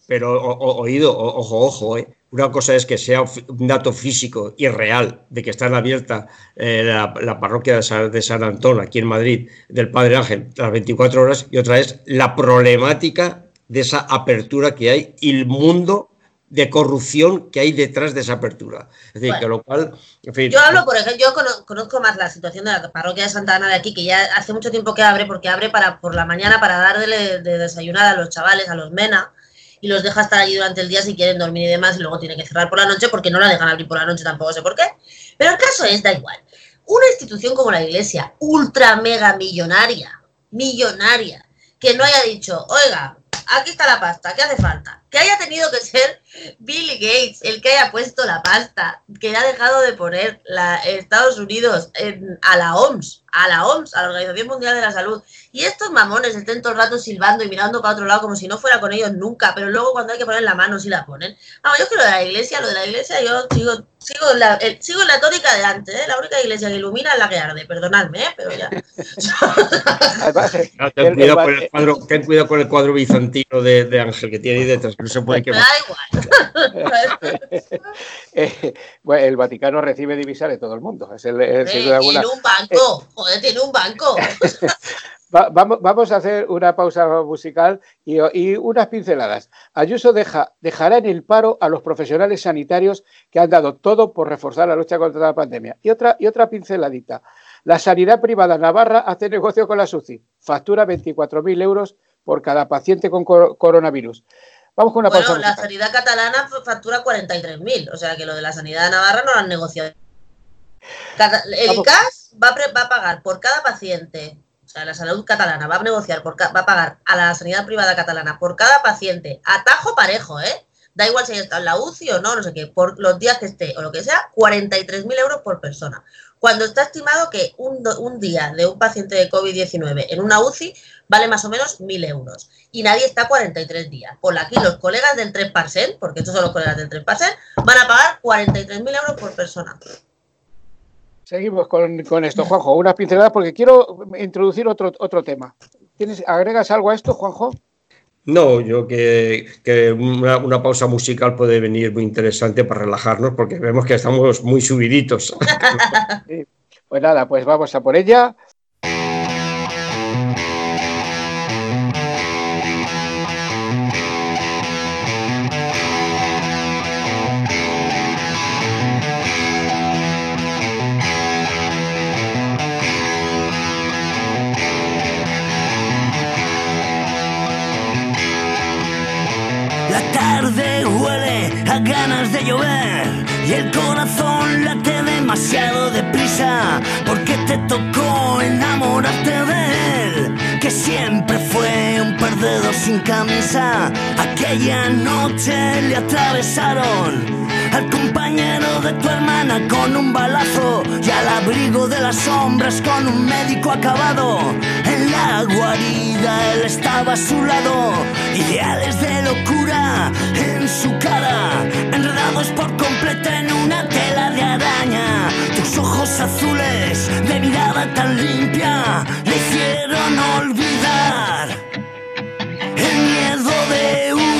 pero oído, ojo, ojo, ¿eh? una cosa es que sea un dato físico y real de que está abierta eh, la, parroquia de San, de San, Antón, aquí en Madrid, del Padre Ángel, las 24 horas, y otra es la problemática de esa apertura que hay y el mundo de corrupción que hay detrás de esa apertura. Es decir, que lo cual, en fin, Yo hablo, por ejemplo, yo conozco más la situación de la parroquia de Santa Ana de aquí, que ya hace mucho tiempo que abre, porque abre para por la mañana para darle de desayunar a los chavales, a los mena, y los deja estar allí durante el día si quieren dormir y demás y luego tiene que cerrar por la noche porque no la dejan abrir por la noche, tampoco sé por qué. Pero el caso es, da igual. Una institución como la iglesia, ultra mega millonaria, millonaria, que no haya dicho, oiga, aquí está la pasta, ¿qué hace falta? Que haya tenido que ser Billy Gates el que haya puesto la pasta, que ha dejado de poner la, Estados Unidos a la OMS, a la OMS, a la Organización Mundial de la Salud, y estos mamones estén todo el rato silbando y mirando para otro lado como si no fuera con ellos nunca, pero luego cuando hay que poner la mano sí la ponen. Vamos, yo creo de la iglesia, lo de la iglesia, yo sigo, sigo, en, la, sigo la tónica de antes, ¿eh? la única iglesia que ilumina es la que arde, perdonadme, ¿eh? pero ya. [LAUGHS] ten, cuidado con el cuadro, ten cuidado con el cuadro bizantino de, de Ángel que tiene ahí detrás, que no se puede quemar. Da igual. [LAUGHS] Eh, bueno, el Vaticano recibe divisas de todo el mundo. Es el, es Tiene un banco, joder, tiene un banco. [LAUGHS] vamos, a hacer una pausa musical y, unas pinceladas. Ayuso deja, dejará en el paro a los profesionales sanitarios que han dado todo por reforzar la lucha contra la pandemia. Y otra, y otra pinceladita. La sanidad privada navarra hace negocio con la SUCI. Factura 24.000 euros por cada paciente con coronavirus. Vamos con una bueno, pausa. la sanidad catalana factura 43.000. O sea que lo de la sanidad navarra no lo han negociado. El CAS va a pagar por cada paciente o sea, la salud catalana va a negociar, por, va a pagar a la sanidad privada catalana por cada paciente, atajo parejo, ¿eh? Da igual si está en la UCI o no, no sé qué, por los días que esté o lo que sea, 43.000 euros por persona. Cuando está estimado que un, día de un paciente de COVID-19 en una UCI vale más o menos 1.000 euros. Y nadie está 43 días. Por aquí los colegas del 3%, porque estos son los colegas del 3%, van a pagar 43.000 euros por persona. Seguimos con, esto, Juanjo. Unas pinceladas porque quiero introducir otro, otro tema. ¿Tienes, ¿Agregas algo a esto, Juanjo? No, yo que, una, pausa musical puede venir muy interesante para relajarnos porque vemos que estamos muy subiditos. [LAUGHS] Pues nada, pues vamos a por ella. Y el corazón late demasiado deprisa porque te tocó enamorarte de él, que siempre fue un perdedor sin camisa. Aquella noche le atravesaron al compañero de tu hermana con un balazo y al abrigo de las sombras con un médico acabado. La guarida, él estaba a su lado. Ideales de locura en su cara, enredados por completo en una tela de araña. Tus ojos azules de mirada tan limpia le hicieron olvidar el miedo de huir.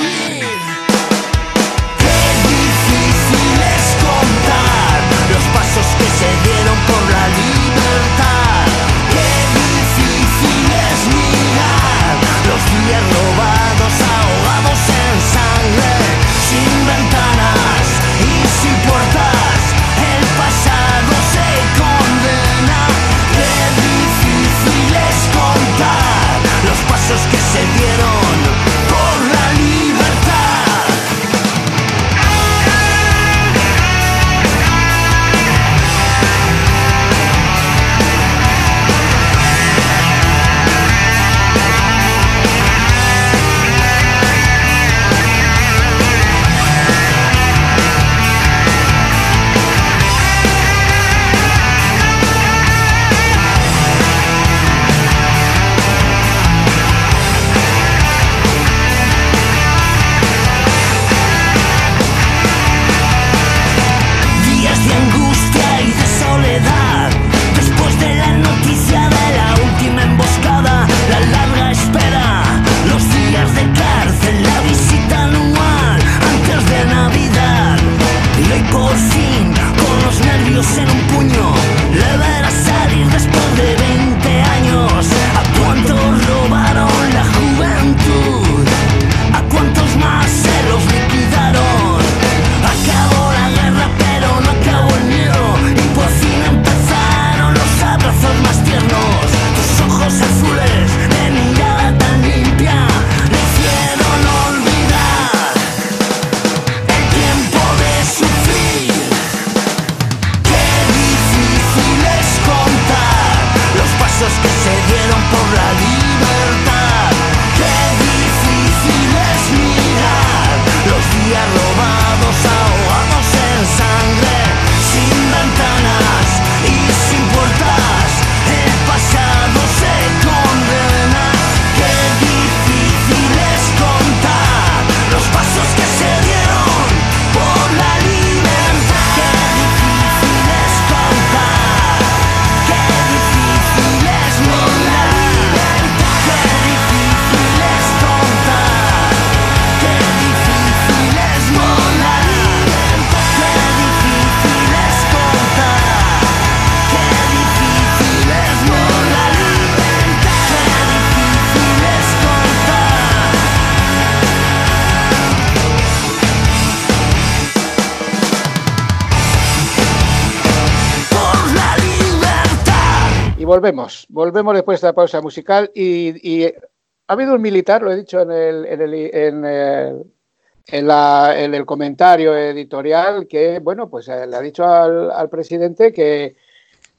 Volvemos, volvemos después de la pausa musical y, y ha habido un militar, lo he dicho en el, en el, en el, en la- en el comentario editorial, que bueno, pues eh, le ha dicho al, al presidente que,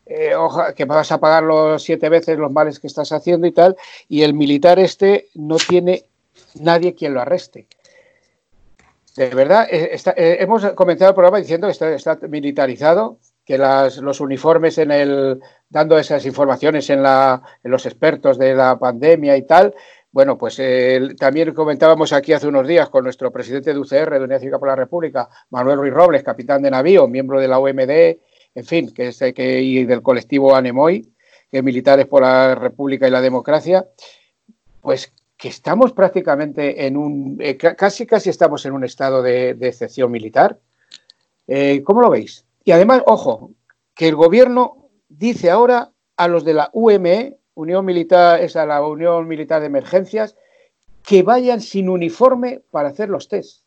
eh, oja- que vas a pagar los siete veces los males que estás haciendo y tal, y el militar este no tiene nadie quien lo arreste. De verdad, eh, está- eh, hemos comenzado el programa diciendo que está militarizado, los uniformes en el dando esas informaciones en, la, en los expertos de la pandemia y tal. Bueno, pues también comentábamos aquí hace unos días con nuestro presidente de UCR, de Unidad Cívica por la República, Manuel Ruiz Robles, capitán de navío, miembro de la OMD, en fin, que es que, y del colectivo ANEMOI, que es Militares por la República y la Democracia, pues que estamos prácticamente en un, eh, ca- casi casi estamos en un estado de, de excepción militar. Eh, ¿Cómo lo veis? Y además, ojo, que el gobierno dice ahora a los de la UME, Unión Militar, esa la Unión Militar de Emergencias, que vayan sin uniforme para hacer los test.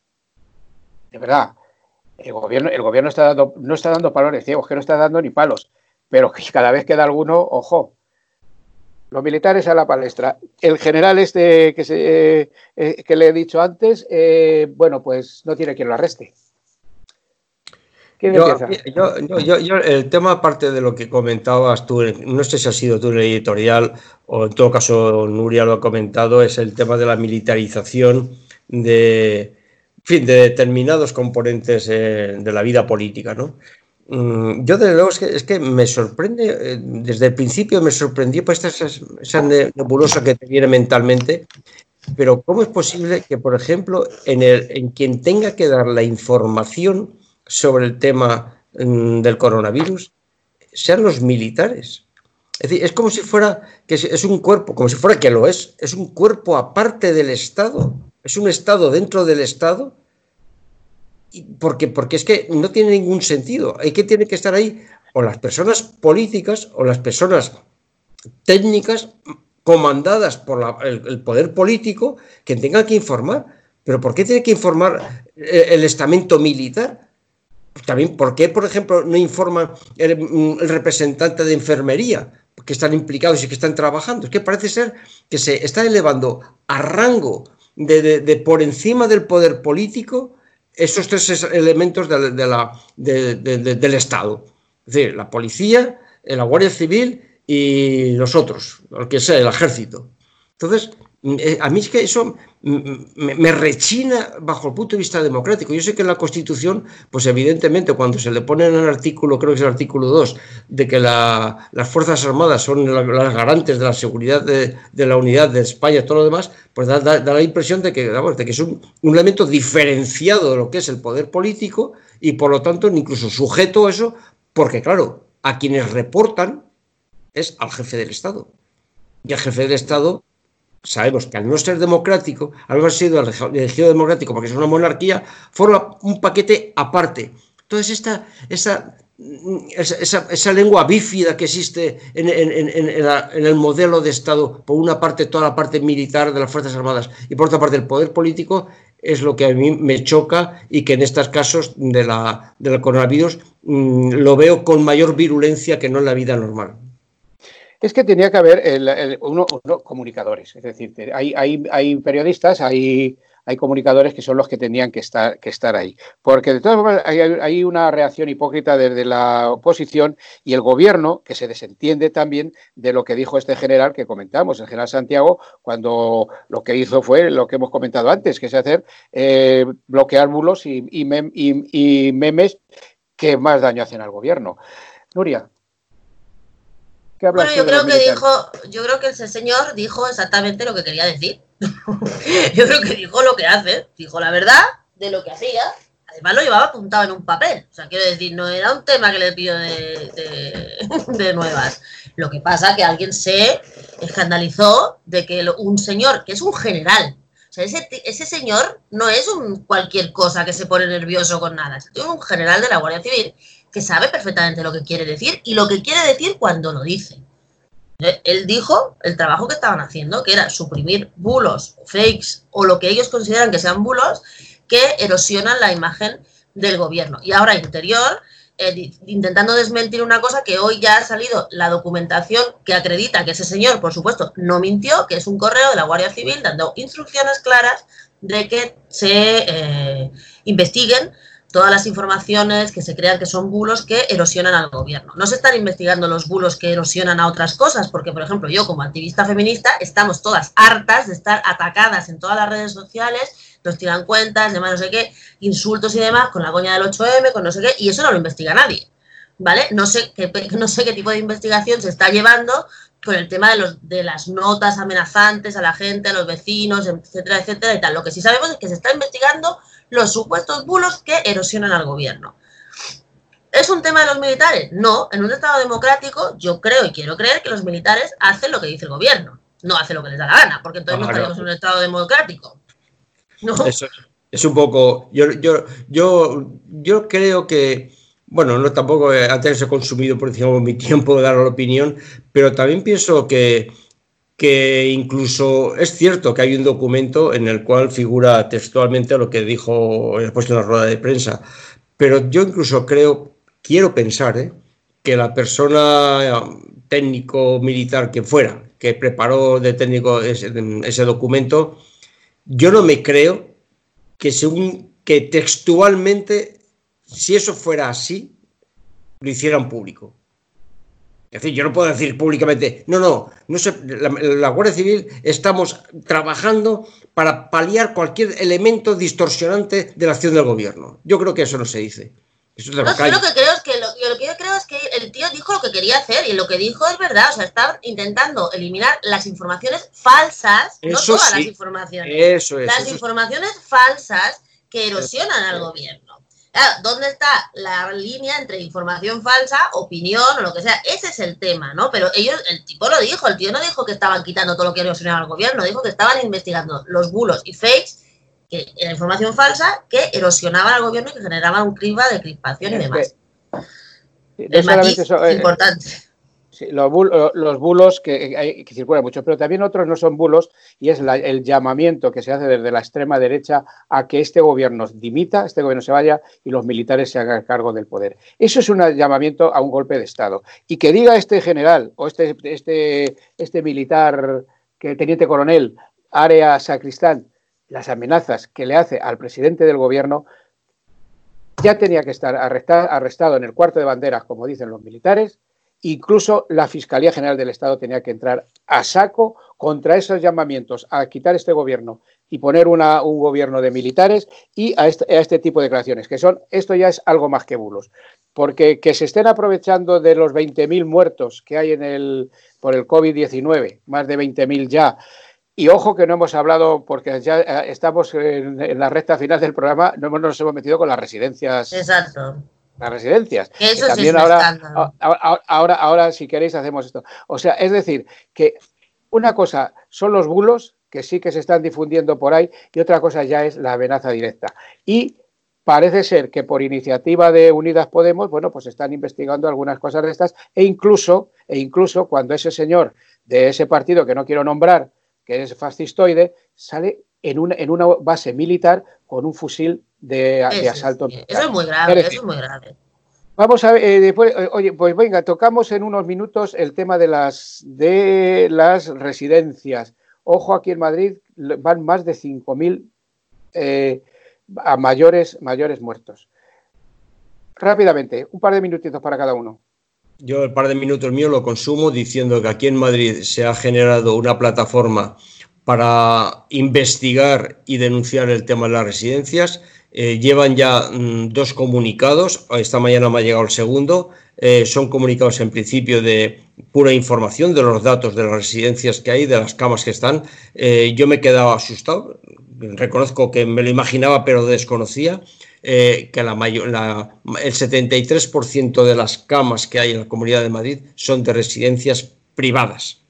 De verdad, el gobierno, el gobierno está dando, no está dando palones ciegos, que no está dando ni palos, pero que cada vez que da alguno, ojo. Los militares a la palestra. El general este que, se, eh, eh, que le he dicho antes, eh, bueno, pues no tiene quien lo arreste. ¿Quién Yo, empieza? yo- yo- yo- yo- el tema, aparte de lo que comentabas tú, no sé si ha sido tú en el editorial o en todo caso Nuria lo ha comentado, es el tema de la militarización de, en fin, de determinados componentes eh, de la vida política. ¿no? Mm, yo, desde luego, es que, me sorprende, eh, desde el principio me sorprendió pues, esta, esa, nebulosa que te viene mentalmente, pero ¿cómo es posible que, por ejemplo, en, el, en quien tenga que dar la información sobre el tema mm, del coronavirus sean los militares? Es decir, es como si fuera, que es un cuerpo, como si fuera que lo es, es un cuerpo aparte del Estado, es un Estado dentro del Estado porque, porque es que no tiene ningún sentido. Hay que tiene que estar ahí o las personas políticas o las personas técnicas comandadas por el, poder político que tengan que informar. Pero ¿por qué tiene que informar eh, el, estamento militar? También, ¿por qué, por ejemplo, no informa el, representante de enfermería? que están implicados y que están trabajando. Es que parece ser que se está elevando a rango de por encima del poder político esos tres elementos del Estado. Es decir, la policía, la Guardia Civil y nosotros, lo que sea, el ejército. Entonces, mm, a mí es que eso me, rechina bajo el punto de vista democrático. Yo sé que en la Constitución, pues evidentemente cuando se le pone en el artículo, creo que es el artículo 2, de que las Fuerzas Armadas son las garantes de la seguridad de, la unidad de España y todo lo demás, pues da, la impresión de que, que es un, elemento diferenciado de lo que es el poder político y por lo tanto incluso sujeto a eso, porque claro, a quienes reportan es al jefe del Estado. Y el jefe del Estado sabemos que al no ser democrático, al haber sido elegido democrático porque es una monarquía, forma un paquete aparte. Entonces, esta, esa, esa, esa lengua bífida que existe en, el modelo de Estado, por una parte toda la parte militar de las Fuerzas Armadas y por otra parte el poder político, es lo que a mí me choca y que en estos casos de la, coronavirus mm, lo veo con mayor virulencia que no en la vida normal es que tenía que haber uno, comunicadores. Es decir, hay, periodistas, hay, comunicadores que son los que tenían que estar, que estar ahí. Porque de todas formas hay, una reacción hipócrita desde la oposición y el gobierno que se desentiende también de lo que dijo este general que comentamos, el general Santiago, cuando lo que hizo fue lo que hemos comentado antes, que es hacer eh, bloquear bulos y, y memes que más daño hacen al gobierno. Nuria bueno, yo creo que dijo, yo creo que ese señor dijo exactamente lo que quería decir. [LAUGHS] yo creo que dijo lo que hace, dijo la verdad de lo que hacía. Además lo llevaba apuntado en un papel. O sea, quiero decir, no era un tema que le pidió de, [LAUGHS] nuevas. Lo que pasa que alguien se escandalizó de que un señor, que es un general, o sea, ese, ese, señor no es un cualquier cosa que se pone nervioso con nada. Es un general de la Guardia Civil que sabe perfectamente lo que quiere decir y lo que quiere decir cuando lo dice. Eh, él dijo el trabajo que estaban haciendo, que era suprimir bulos, fakes o lo que ellos consideran que sean bulos que erosionan la imagen del gobierno. Y ahora Interior, eh, intentando desmentir una cosa que hoy ya ha salido la documentación que acredita que ese señor, por supuesto, no mintió, que es un correo de la Guardia Civil dando instrucciones claras de que se eh, investiguen todas las informaciones que se crean que son bulos que erosionan al gobierno. No se están investigando los bulos que erosionan a otras cosas, porque, por ejemplo, yo como activista feminista estamos todas hartas de estar atacadas en todas las redes sociales, nos tiran cuentas, demás no sé qué, insultos y demás, con la coña del 8M, con no sé qué, y eso no lo investiga nadie. ¿Vale? No sé qué, no sé qué tipo de investigación se está llevando con el tema de, los, de las notas amenazantes a la gente, a los vecinos, etcétera, etcétera y tal. Lo que sí sabemos es que se está investigando los supuestos bulos que erosionan al gobierno. ¿Es un tema de los militares? No, en un Estado democrático yo creo y quiero creer que los militares hacen lo que dice el gobierno, no hacen lo que les da la gana, porque entonces no estaríamos en un Estado democrático. Eso es un poco, yo, yo, yo, yo creo que, bueno, no tampoco antes he consumido por ejemplo mi tiempo de dar la opinión, pero también pienso que que incluso es cierto que hay un documento en el cual figura textualmente lo que dijo después de una rueda de prensa, pero yo incluso creo, quiero pensar, ¿eh? que la persona técnico militar que fuera, que preparó de técnico ese, ese documento, yo no me creo que según que textualmente, si eso fuera así, lo hicieran público. Es decir, yo no puedo decir públicamente, no, no, no la, Guardia Civil estamos trabajando para paliar cualquier elemento distorsionante de la acción del gobierno. Yo creo que eso no se dice. Eso no, yo lo que creo es que que quería hacer y lo que dijo es verdad, o sea, está intentando eliminar las informaciones falsas, no todas las informaciones, eso es, las informaciones falsas que erosionan al gobierno. Claro, ¿dónde está la línea entre información falsa, opinión o lo que sea? Ese es el tema, ¿no? Pero ellos, el tipo lo dijo, el tío no dijo que estaban quitando todo lo que erosionaba al gobierno, dijo que estaban investigando los bulos y fakes, que era información falsa, que erosionaban al gobierno y que generaban un clima de crispación y demás. el matiz es eh, importante los, bulos, que, hay, que circulan mucho, pero también otros no son bulos y es el llamamiento que se hace desde la extrema derecha a que este gobierno dimita, este gobierno se vaya y los militares se hagan cargo del poder. Eso es un llamamiento a un golpe de Estado. Y que diga este general o este, este, este militar, que teniente coronel, área sacristán, las amenazas que le hace al presidente del gobierno, ya tenía que estar arrestado en el cuarto de banderas, como dicen los militares, Incluso la Fiscalía General del Estado tenía que entrar a saco contra esos llamamientos a quitar este gobierno y poner un gobierno de militares y a este, a este, tipo de declaraciones, que son, esto ya es algo más que bulos, porque que se estén aprovechando de los 20.000 muertos que hay en el, por el COVID-19, más de 20.000 ya, y ojo que no hemos hablado, porque ya eh, estamos en, en, la recta final del programa, no nos hemos metido con las residencias. Exacto las residencias. Eso también ahora, ahora, ahora, si queréis, hacemos esto. O sea, es decir, que una cosa son los bulos, que sí que se están difundiendo por ahí, y otra cosa ya es la amenaza directa. Y parece ser que por iniciativa de Unidas Podemos, bueno, pues están investigando algunas cosas de estas, e incluso, e incluso cuando ese señor de ese partido que no quiero nombrar, que es fascistoide, sale en una, en una base militar con un fusil de, asalto. eso es muy grave, eso es muy grave. Vamos a ver, eh, después, eh, oye, pues venga, tocamos en unos minutos el tema de las, de las residencias. Ojo, aquí en Madrid van más de 5.000 eh, a mayores, mayores muertos. Rápidamente, un par de minutitos para cada uno. Yo el par de minutos mío lo consumo diciendo que aquí en Madrid se ha generado una plataforma para investigar y denunciar el tema de las residencias eh, llevan ya mm, dos comunicados, esta mañana me ha llegado el segundo, eh, son comunicados en principio de pura información de los datos de las residencias que hay, de las camas que están. Eh, yo me quedaba asustado, reconozco que me lo imaginaba pero desconocía. que el 73% de las camas que hay en la Comunidad de Madrid son de residencias privadas.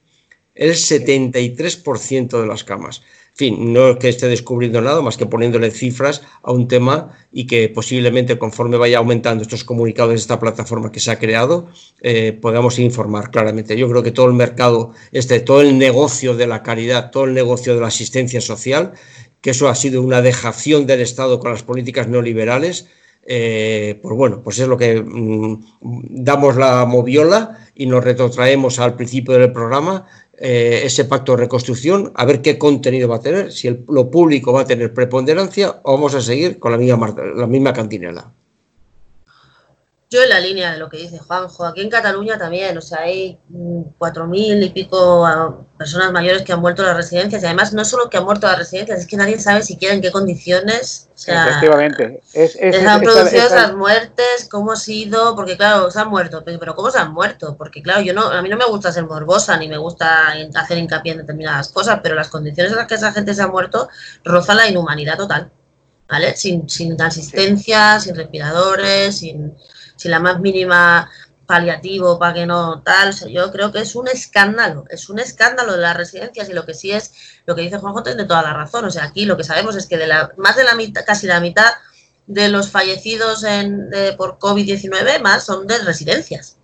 El 73% de las camas. Fin, no es que esté descubriendo nada más que poniéndole cifras a un tema y que posiblemente conforme vaya aumentando estos comunicados de esta plataforma que se ha creado, eh, podamos informar claramente. Yo creo que todo el mercado, este, todo el negocio de la caridad, todo el negocio de la asistencia social, que eso ha sido una dejación del Estado con las políticas neoliberales, eh, pues bueno, pues es lo que mm, damos la moviola y nos retrotraemos al principio del programa eh, ese pacto de reconstrucción, a ver qué contenido va a tener, si lo público va a tener preponderancia o vamos a seguir con la misma, la misma cantinela. Yo en la línea de lo que dice Juanjo, aquí en Cataluña también, o sea, hay mm, cuatro mil y pico ah, personas mayores que han muerto a las residencias y además no solo que han muerto a las residencias, es que nadie sabe siquiera en qué condiciones. O sea, Efectivamente. Es, han producido esas muertes, cómo ha sido, porque claro, se han muerto, pero ¿cómo se han muerto? Porque claro, yo no, a mí no me gusta ser morbosa ni me gusta hacer hincapié en determinadas cosas, pero las condiciones en las que esa gente se ha muerto rozan la inhumanidad total. ¿Vale? Sin, sin asistencia, sin respiradores, sin sin la más mínima paliativo para que no tal, yo creo que es un escándalo, es un escándalo de las residencias y lo que sí es, lo que dice Juanjo tiene toda la razón, o sea, aquí lo que sabemos es que de la, más de la mitad, casi la mitad de los fallecidos en, por COVID-19 más son de residencias,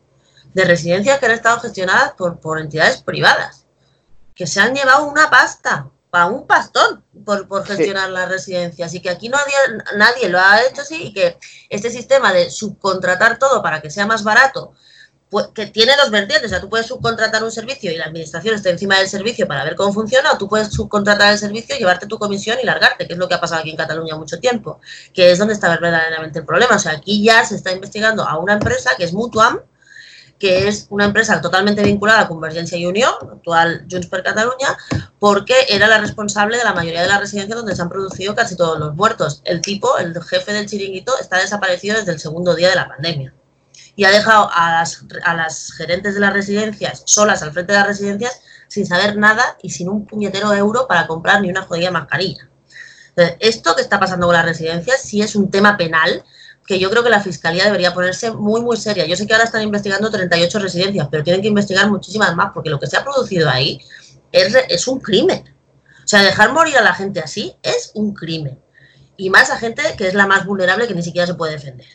de residencias que han estado gestionadas por, por entidades privadas, que se han llevado una pasta, para un pastón por, por gestionar las residencias y que aquí nadie, nadie lo ha hecho así y que este sistema de subcontratar todo para que sea más barato, pues, que tiene dos vertientes, o sea, tú puedes subcontratar un servicio y la administración está encima del servicio para ver cómo funciona, o tú puedes subcontratar el servicio, llevarte tu comisión y largarte, que es lo que ha pasado aquí en Cataluña mucho tiempo, que es donde está verdaderamente el problema. O sea, aquí ya se está investigando a una empresa que es Mutuam, que es una empresa totalmente vinculada a Convergencia y Unión, actual Junts per Cataluña, porque era la responsable de la mayoría de las residencias donde se han producido casi todos los muertos. El tipo, el jefe del chiringuito, está desaparecido desde el segundo día de la pandemia. y ha dejado a las, a las gerentes de las residencias solas al frente de las residencias sin saber nada y sin un puñetero euro para comprar ni una jodida mascarilla. Entonces, esto que está pasando con las residencias sí es un tema penal que yo creo que la Fiscalía debería ponerse muy, muy seria. Yo sé que ahora están investigando 38 residencias, pero tienen que investigar muchísimas más, porque lo que se ha producido ahí es, es un crimen. O sea, dejar morir a la gente así es un crimen. Y más a gente que es la más vulnerable que ni siquiera se puede defender.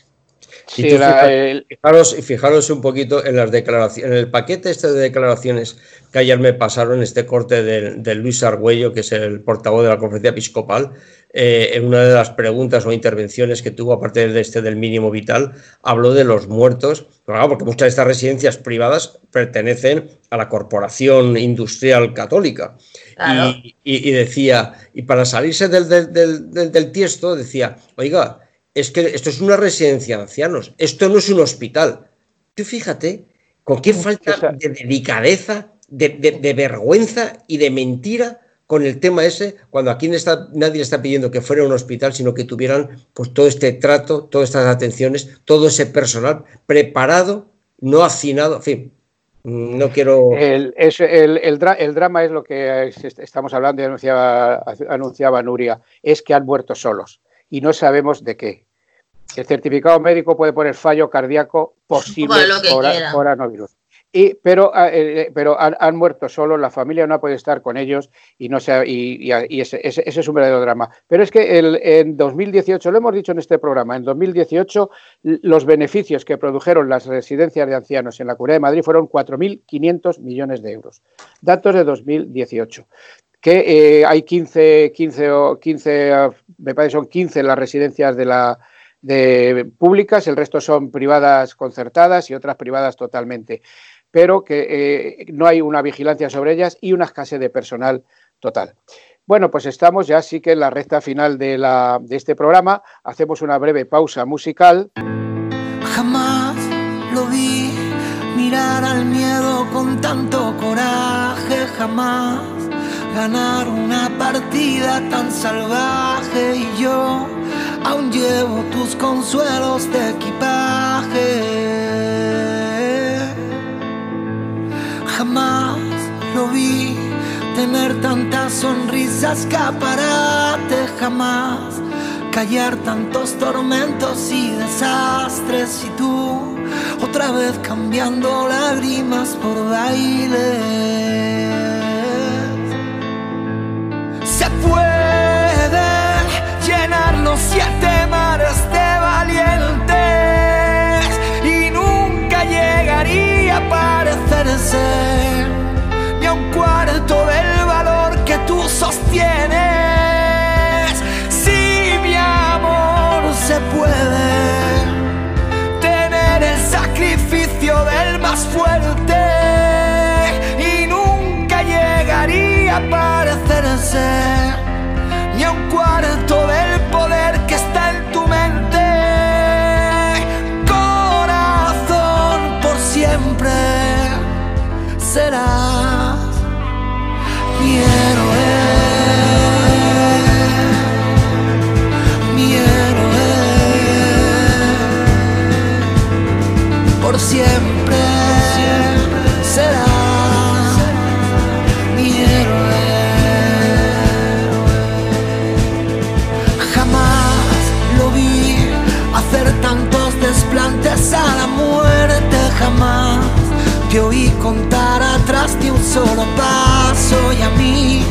Y fijaros, fijaros, un poquito en las declaraciones, en el paquete este de declaraciones que ayer me pasaron, este corte de, Luis Argüello, que es el portavoz de la conferencia episcopal, eh, en una de las preguntas o intervenciones que tuvo, aparte de este del mínimo vital, habló de los muertos, porque muchas de estas residencias privadas pertenecen a la corporación industrial católica. Y, decía, y para salirse del, del, del tiesto, decía, oiga, es que esto es una residencia de ancianos, esto no es un hospital. Tú fíjate con qué falta de delicadeza, de, vergüenza y de mentira con el tema ese, cuando aquí nadie está pidiendo que fuera un hospital, sino que tuvieran pues, todo este trato, todas estas atenciones, todo ese personal preparado, no hacinado, en fin, no quiero... El, el, drama es lo que estamos hablando y anunciaba, anunciaba Nuria, es que han muerto solos y no sabemos de qué. El certificado médico puede poner fallo cardíaco posible por coronavirus. Y, pero ah, eh, eh, pero han, muerto solo, la familia no ha podido estar con ellos y, no se y, ese, es un verdadero drama. Pero es que el, en 2018, lo hemos dicho en este programa, en 2018 los beneficios que produjeron las residencias de ancianos en la Comunidad de Madrid fueron 4.500 millones de euros. Datos de 2018 que eh, hay 15, 15, 15, me parece son 15 las residencias de la de públicas, el resto son privadas concertadas y otras privadas totalmente, pero que eh, no hay una vigilancia sobre ellas y una escasez de personal total. Bueno, pues estamos ya sí que en la recta final de, la, de este programa. Hacemos una breve pausa musical. Jamás lo vi mirar al miedo con tanto coraje, jamás ganar una partida tan salvaje y yo aún llevo tus consuelos de equipaje. Jamás lo vi tener tantas sonrisas escaparate, jamás callar tantos tormentos y desastres y tú otra vez cambiando lágrimas por baile. Se puede llenar los siete mares de valientes y nunca llegaría a ni a un cuarto del valor que tú sostienes. Si mi amor se puede tener el sacrificio del más fuerte y nunca llegaría a parecerse ni a un cuarto del poder serás mi héroe. Mi héroe. Por siempre, serás. desplantes a la muerte jamás. Te oí contar atrás de un solo paso y a mí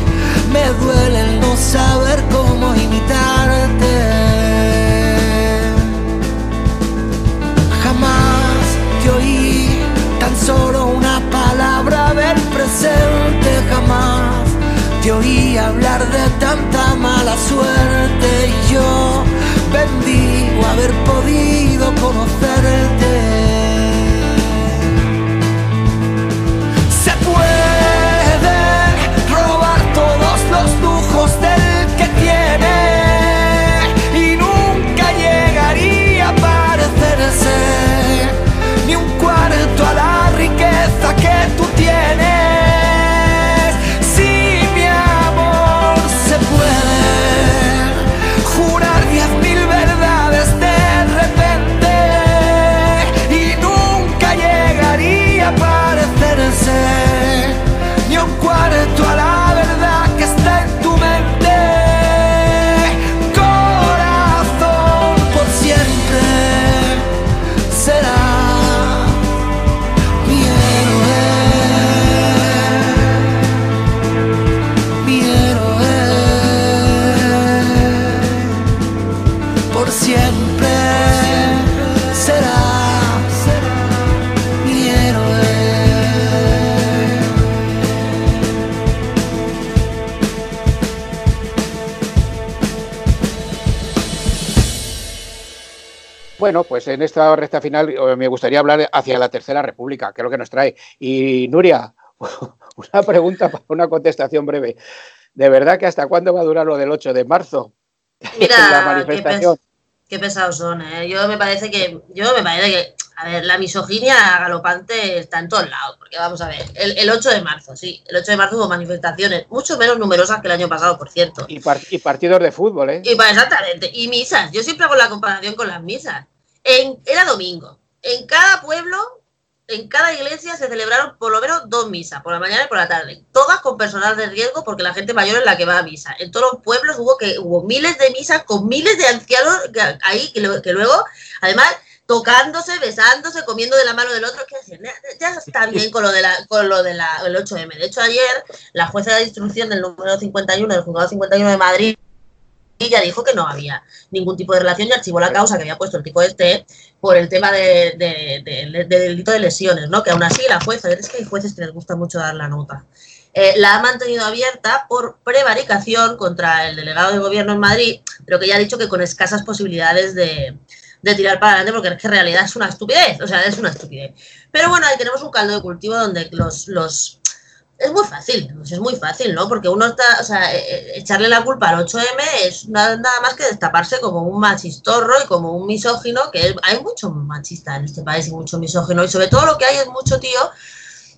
me duele el no saber cómo imitarte. Jamás te oí tan solo una palabra del presente, jamás te oí hablar de tanta mala suerte y yo bendigo haber podido conocerte. Bueno, pues en esta recta final eh, me gustaría hablar hacia la Tercera República, que es lo que nos trae. Y Nuria, [LAUGHS] una pregunta para una contestación breve. ¿De verdad que hasta cuándo va a durar lo del 8 de marzo? [LAUGHS] Mira, la manifestación. Qué, pesados son, ¿eh? Yo me parece que, yo me parece que, a ver, la misoginia galopante está en todos lados, porque vamos a ver, el, 8 de marzo, sí, el 8 de marzo hubo manifestaciones, mucho menos numerosas que el año pasado, por cierto. Y, partidos de fútbol, ¿eh? Y, exactamente, y misas, yo siempre hago la comparación con las misas. En, era domingo, en cada pueblo en cada iglesia se celebraron por lo menos dos misas, por la mañana y por la tarde, todas con personal de riesgo porque la gente mayor es la que va a misa. En todos los pueblos hubo que hubo miles de misas con miles de ancianos ahí que, luego, además, tocándose, besándose, comiendo de la mano del otro, que ya está bien con lo de la, con lo de la, el 8M. De hecho, ayer la jueza de instrucción del número 51 del juzgado 51 de Madrid ella dijo que no había ningún tipo de relación y archivó la causa que había puesto el tipo este por el tema de, delito de lesiones, ¿no? Que aún así la jueza, es que hay jueces que les gusta mucho dar la nota, eh, la ha mantenido abierta por prevaricación contra el delegado de gobierno en Madrid, pero que ya ha dicho que con escasas posibilidades de, tirar para adelante porque es que en realidad es una estupidez, o sea, es una estupidez. Pero bueno, ahí tenemos un caldo de cultivo donde los, los es muy fácil, pues es muy fácil, ¿no? Porque uno está, o sea, e, e, echarle la culpa al 8M es nada, más que destaparse como un machistorro y como un misógino, que hay mucho machista en este país y mucho misógino, y sobre todo lo que hay es mucho tío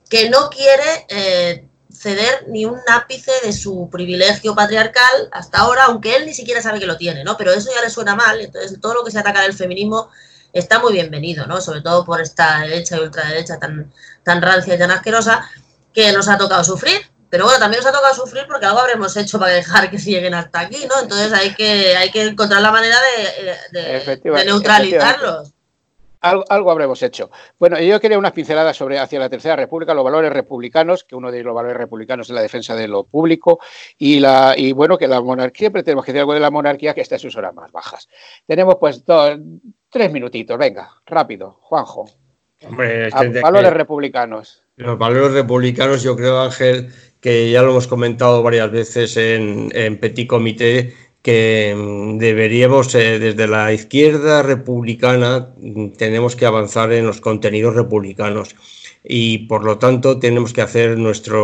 que no quiere eh, ceder ni un ápice de su privilegio patriarcal hasta ahora, aunque él ni siquiera sabe que lo tiene, ¿no? Pero eso ya le suena mal, entonces todo lo que se ataca del feminismo está muy bienvenido, ¿no? Sobre todo por esta derecha y ultraderecha tan, tan rancia y tan asquerosa que nos ha tocado sufrir. Pero bueno, también nos ha tocado sufrir porque algo habremos hecho para dejar que se lleguen hasta aquí, ¿no? Entonces hay que, hay que encontrar la manera de, neutralizarlos. Algo, algo, habremos hecho. Bueno, yo quería unas pinceladas sobre hacia la Tercera República, los valores republicanos, que uno de los valores republicanos es la defensa de lo público y la y bueno que la monarquía, pero tenemos que decir algo de la monarquía que está en sus horas más bajas. Tenemos pues tres minutitos, venga, rápido, Juanjo. Valores republicanos. Los valores republicanos, yo creo, Ángel, que ya lo hemos comentado varias veces en, Petit Comité, que mm, deberíamos, eh, desde la izquierda republicana, mm, tenemos que avanzar en los contenidos republicanos y por lo tanto tenemos que hacer nuestra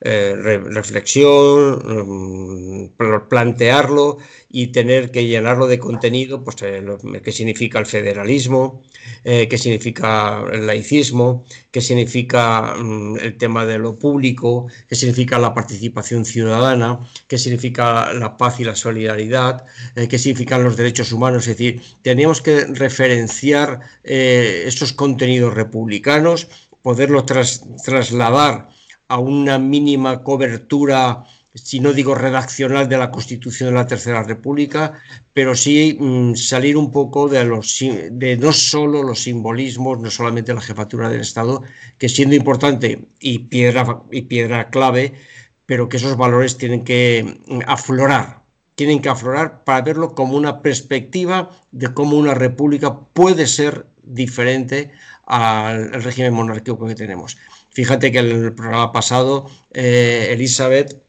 eh, reflexión, mm, plantearlo y tener que llenarlo de contenido, pues eh, qué significa el federalismo, eh, qué significa el laicismo, qué significa mm, el tema de lo público, qué significa la participación ciudadana, qué significa la paz y la solidaridad, qué significan los derechos humanos. Es decir, tenemos que referenciar estos contenidos republicanos poderlo trasladar a una mínima cobertura, si no digo redaccional, de la Constitución de la Tercera República, pero sí mm, salir un poco de, los, de no solo los simbolismos, no solamente la jefatura del Estado, que siendo importante y piedra, y piedra clave, pero que esos valores tienen que mm, aflorar, tienen que aflorar para verlo como una perspectiva de cómo una república puede ser diferente al, régimen monárquico que tenemos. Fíjate que en el programa pasado eh, Elizabeth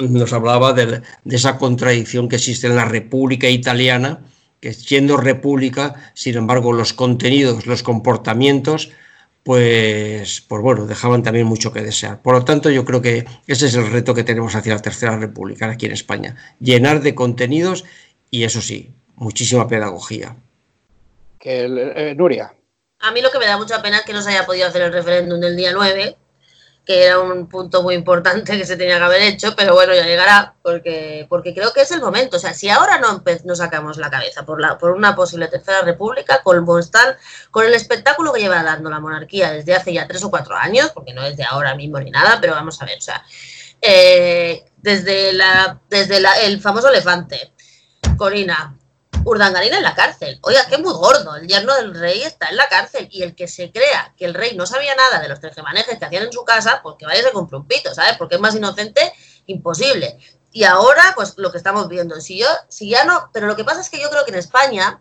nos hablaba de, esa contradicción que existe en la República Italiana, que siendo república, sin embargo, los contenidos, los comportamientos, pues, pues bueno, dejaban también mucho que desear. Por lo tanto, yo creo que ese es el reto que tenemos hacia la Tercera República aquí en España. Llenar de contenidos y, eso sí, muchísima pedagogía. Eh, Nuria. A mí lo que me da mucha pena es que no se haya podido hacer el referéndum del día 9, que era un punto muy importante que se tenía que haber hecho, pero bueno, ya llegará, porque, porque creo que es el momento. O sea, si ahora no, no sacamos la cabeza por, la, por una posible tercera república, con, con el espectáculo que lleva dando la monarquía desde hace ya tres o cuatro años, porque no es de ahora mismo ni nada, pero vamos a ver, o sea, eh, desde, la, desde el famoso elefante, Corina, Urdangarín en la cárcel. Oiga, que muy gordo. El yerno del rey está en la cárcel. Y el que se crea que el rey no sabía nada de los tejemanejes que hacían en su casa, pues que vaya y se compre un pito, ¿sabes? Porque es más inocente, imposible. Y ahora, pues lo que estamos viendo. Si yo, si ya no. Pero lo que pasa es que yo creo que en España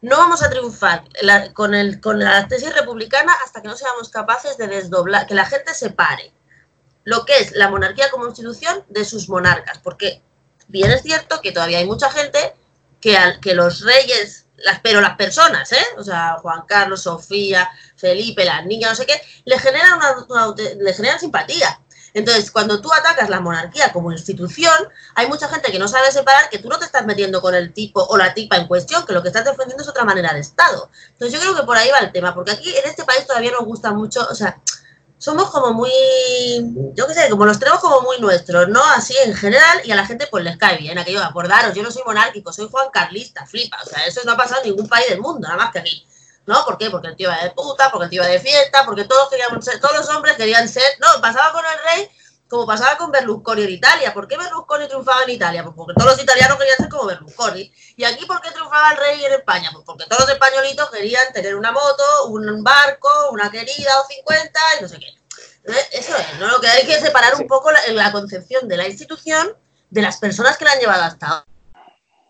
no vamos a triunfar con, el, con la tesis republicana hasta que no seamos capaces de desdoblar, que la gente se pare lo que es la monarquía como institución de sus monarcas. Porque bien es cierto que todavía hay mucha gente que, que los reyes las, pero las personas, ¿eh? O sea, Juan Carlos, Sofía, Felipe, las niñas, no sé qué, le generan, una, le generan simpatía. Entonces, cuando tú atacas la monarquía como institución, hay mucha gente que no sabe separar que tú no te estás metiendo con el tipo o la tipa en cuestión, que lo que estás defendiendo es otra manera de Estado. Entonces, yo creo que por ahí va el tema, porque aquí en este país todavía nos gusta mucho, o sea, somos como muy, yo qué sé, como los tenemos como muy nuestros, ¿no? Así en general, y a la gente pues les cae bien aquello, acordaros, yo no soy monárquico, soy Juan Carlista, flipa, o sea, eso no ha pasado en ningún país del mundo, nada más que aquí. ¿No? ¿Por qué? Porque el tío va de puta, porque el tío va de fiesta, porque todos queríamos ser, todos los hombres querían ser, no, pasaba con el rey como pasaba con Berlusconi en Italia. ¿Por qué Berlusconi triunfaba en Italia? Pues porque todos los italianos querían ser como Berlusconi. ¿Y aquí por qué triunfaba el rey en España? Pues porque todos los españolitos querían tener una moto, un barco, una querida o 50 y no sé qué. Eso es, ¿no? Lo que hay que separar un poco la, concepción de la institución de las personas que la han llevado hasta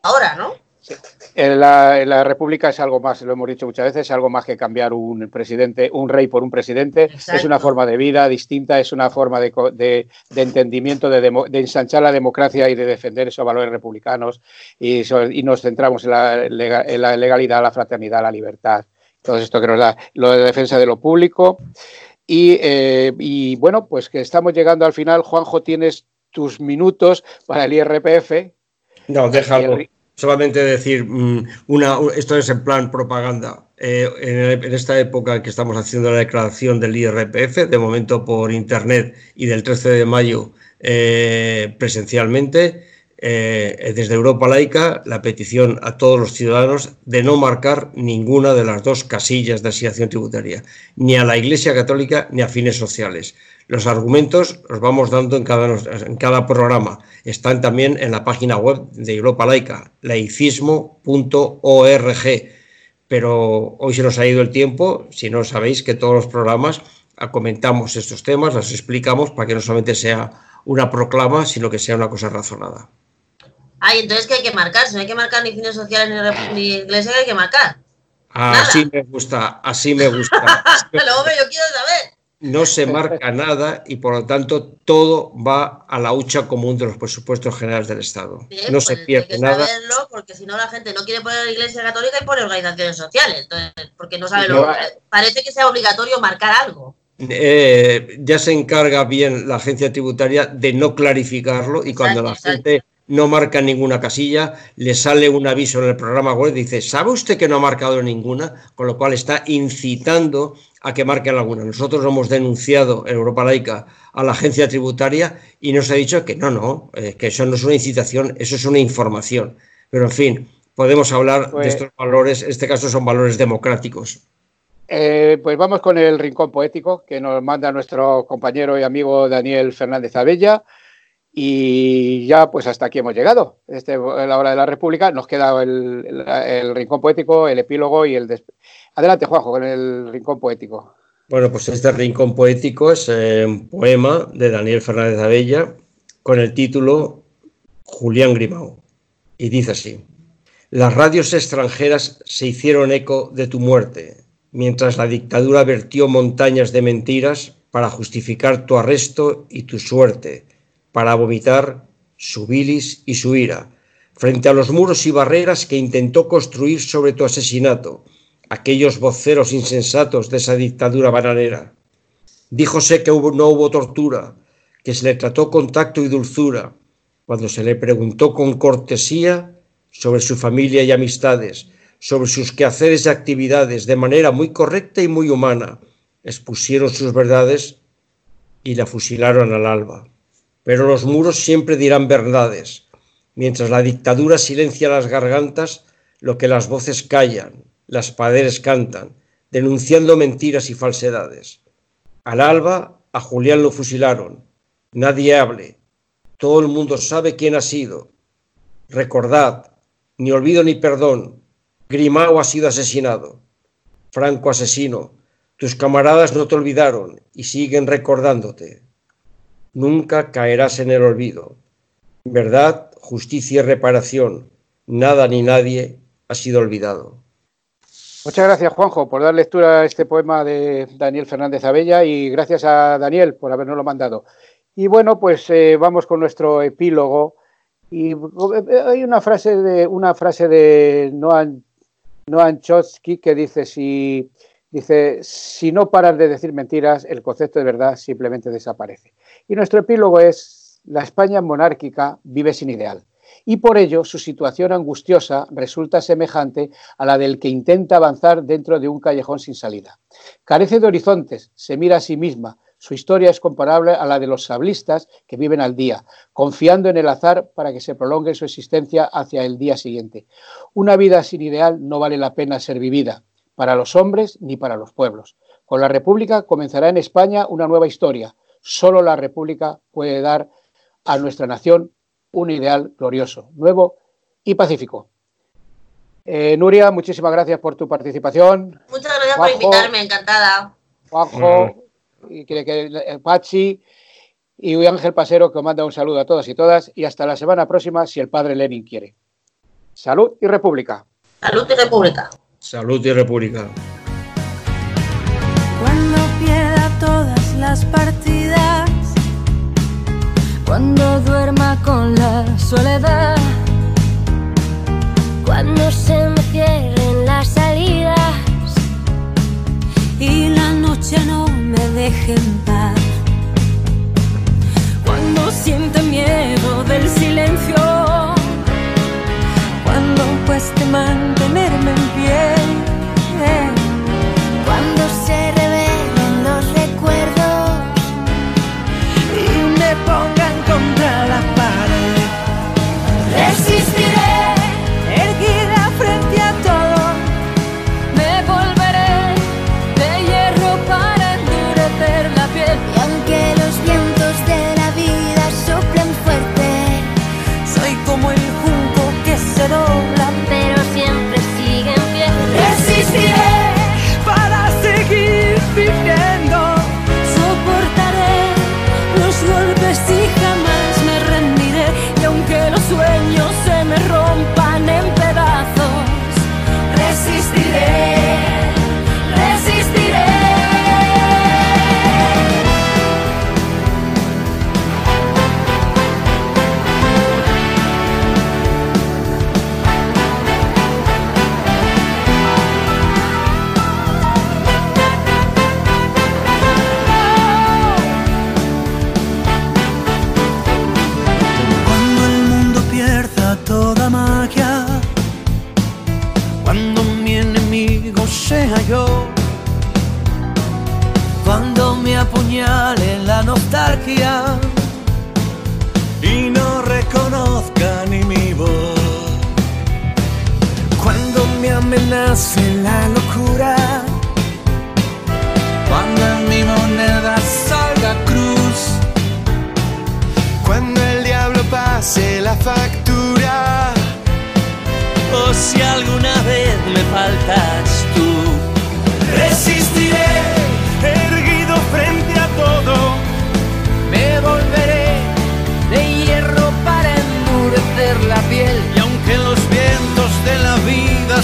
ahora, ¿no? En la, República es algo más, lo hemos dicho muchas veces, es algo más que cambiar un presidente, un rey por un presidente. Es una forma de vida distinta, es una forma de, entendimiento, de, ensanchar la democracia y de defender esos valores republicanos. Y, nos centramos en la, legalidad, la fraternidad, la libertad. Todo esto que nos da lo de defensa de lo público. Y, eh, y bueno, pues que estamos llegando al final. Juanjo, tienes tus minutos para el IRPF. No, déjalo solamente decir, mm, una, esto es en plan propaganda. Eh, en, esta época que estamos haciendo la declaración del IRPF, de momento por internet y del 13 de mayo eh, presencialmente, eh, desde Europa Laica, la petición a todos los ciudadanos de no marcar ninguna de las dos casillas de asignación tributaria, ni a la Iglesia Católica ni a fines sociales. Los argumentos los vamos dando en cada, en cada programa. Están también en la página web de Europa Laica, laicismo.org. Pero hoy se nos ha ido el tiempo, si no sabéis que todos los programas comentamos estos temas, los explicamos para que no solamente sea una proclama, sino que sea una cosa razonada. Ay, entonces ¿qué hay que marcar? Si no hay que marcar ni fines sociales ni, ni iglesia, hay que marcar? Así me gusta, así me gusta. [LAUGHS] Luego yo quiero saber no se marca nada y por lo tanto todo va a la hucha común de los presupuestos generales del Estado. no se pues, pierde nada. Saberlo porque si no la gente no quiere poner la Iglesia Católica y pone organizaciones sociales, entonces, porque no sabe lo parece que sea obligatorio marcar algo. Eh, ya se encarga bien la agencia tributaria de no clarificarlo y cuando la gente no marca ninguna casilla, le sale un aviso en el programa web, dice, ¿sabe usted que no ha marcado ninguna? Con lo cual está incitando a que marque alguna. Nosotros hemos denunciado en Europa Laica a la agencia tributaria y nos ha dicho que no, no, eh, que eso no es una incitación, eso es una información. Pero en fin, podemos hablar de pues estos valores, en este caso son valores democráticos. Eh, pues vamos con el rincón poético que nos manda nuestro compañero y amigo Daniel Fernández Abella. Y ya, pues hasta aquí hemos llegado. Este, la hora de la República nos queda el, rincón poético, el epílogo y el, Adelante, Juanjo, con el rincón poético. Bueno, pues este rincón poético es eh, un poema de Daniel Fernández Abella con el título Julián Grimao. Y dice así: Las radios extranjeras se hicieron eco de tu muerte, mientras la dictadura vertió montañas de mentiras para justificar tu arresto y tu suerte, para vomitar su bilis y su ira, frente a los muros y barreras que intentó construir sobre tu asesinato aquellos voceros insensatos de esa dictadura bananera. Díjose que no hubo tortura, que se le trató con tacto y dulzura, cuando se le preguntó con cortesía sobre su familia y amistades, sobre sus quehaceres y actividades, de manera muy correcta y muy humana, expusieron sus verdades y la fusilaron al alba. Pero los muros siempre dirán verdades, mientras la dictadura silencia las gargantas, lo que las voces callan, las paredes cantan, denunciando mentiras y falsedades. Al alba a Julián lo fusilaron. Nadie hable. Todo el mundo sabe quién ha sido. Recordad, ni olvido ni perdón. Grimao ha sido asesinado. Franco asesino. Tus camaradas no te olvidaron y siguen recordándote. Nunca caerás en el olvido. Verdad, justicia y reparación. Nada ni nadie ha sido olvidado. Muchas gracias, Juanjo, por dar lectura a este poema de Daniel Fernández Abella y gracias a Daniel por habernoslo mandado. Y bueno, pues eh, vamos con nuestro epílogo. Y eh, hay una frase de una frase de Noam Noam Chomsky que dice si, dice, si no paras de decir mentiras, el concepto de verdad simplemente desaparece. Y nuestro epílogo es, la España monárquica vive sin ideal y por ello su situación angustiosa resulta semejante a la del que intenta avanzar dentro de un callejón sin salida. Carece de horizontes, se mira a sí misma, su historia es comparable a la de los sablistas que viven al día, confiando en el azar para que se prolongue su existencia hacia el día siguiente. Una vida sin ideal no vale la pena ser vivida, para los hombres ni para los pueblos. Con la República comenzará en España una nueva historia. Solo la República puede dar a nuestra nación un ideal glorioso, nuevo y pacífico. Eh, Nuria, muchísimas gracias por tu participación. Muchas gracias por invitarme, encantada. Juanjo, y que, que, Pachi y Ángel Pasero que os manda un saludo a todas y todas y hasta la semana próxima si el padre Lenin quiere. Salud y República. Salud y República. Salud y República. Cuando pierda todas las partidas cuando duerma con la soledad, cuando se me cierren las salidas y la noche no me deje en paz, cuando siente miedo del silencio, cuando cueste mantenerme en pie, cuando amenace la locura, cuando en mi moneda salga cruz. Cuando el diablo pase la factura. O si alguna vez me faltas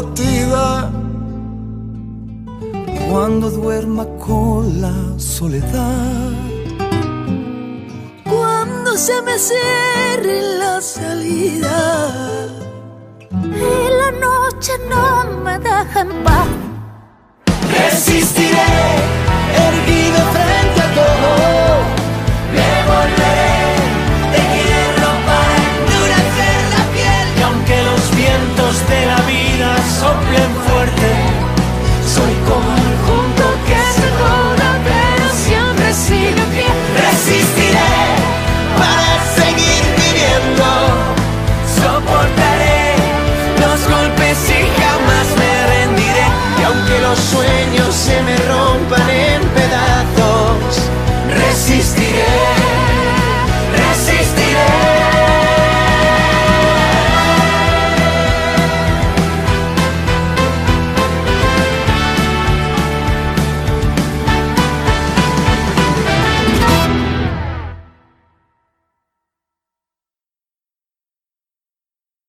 partida. Cuando duerma con la soledad. Cuando se me cierre la salida. Y la noche no me deja en. Resistiré, erguido frente a todo. Me volveré.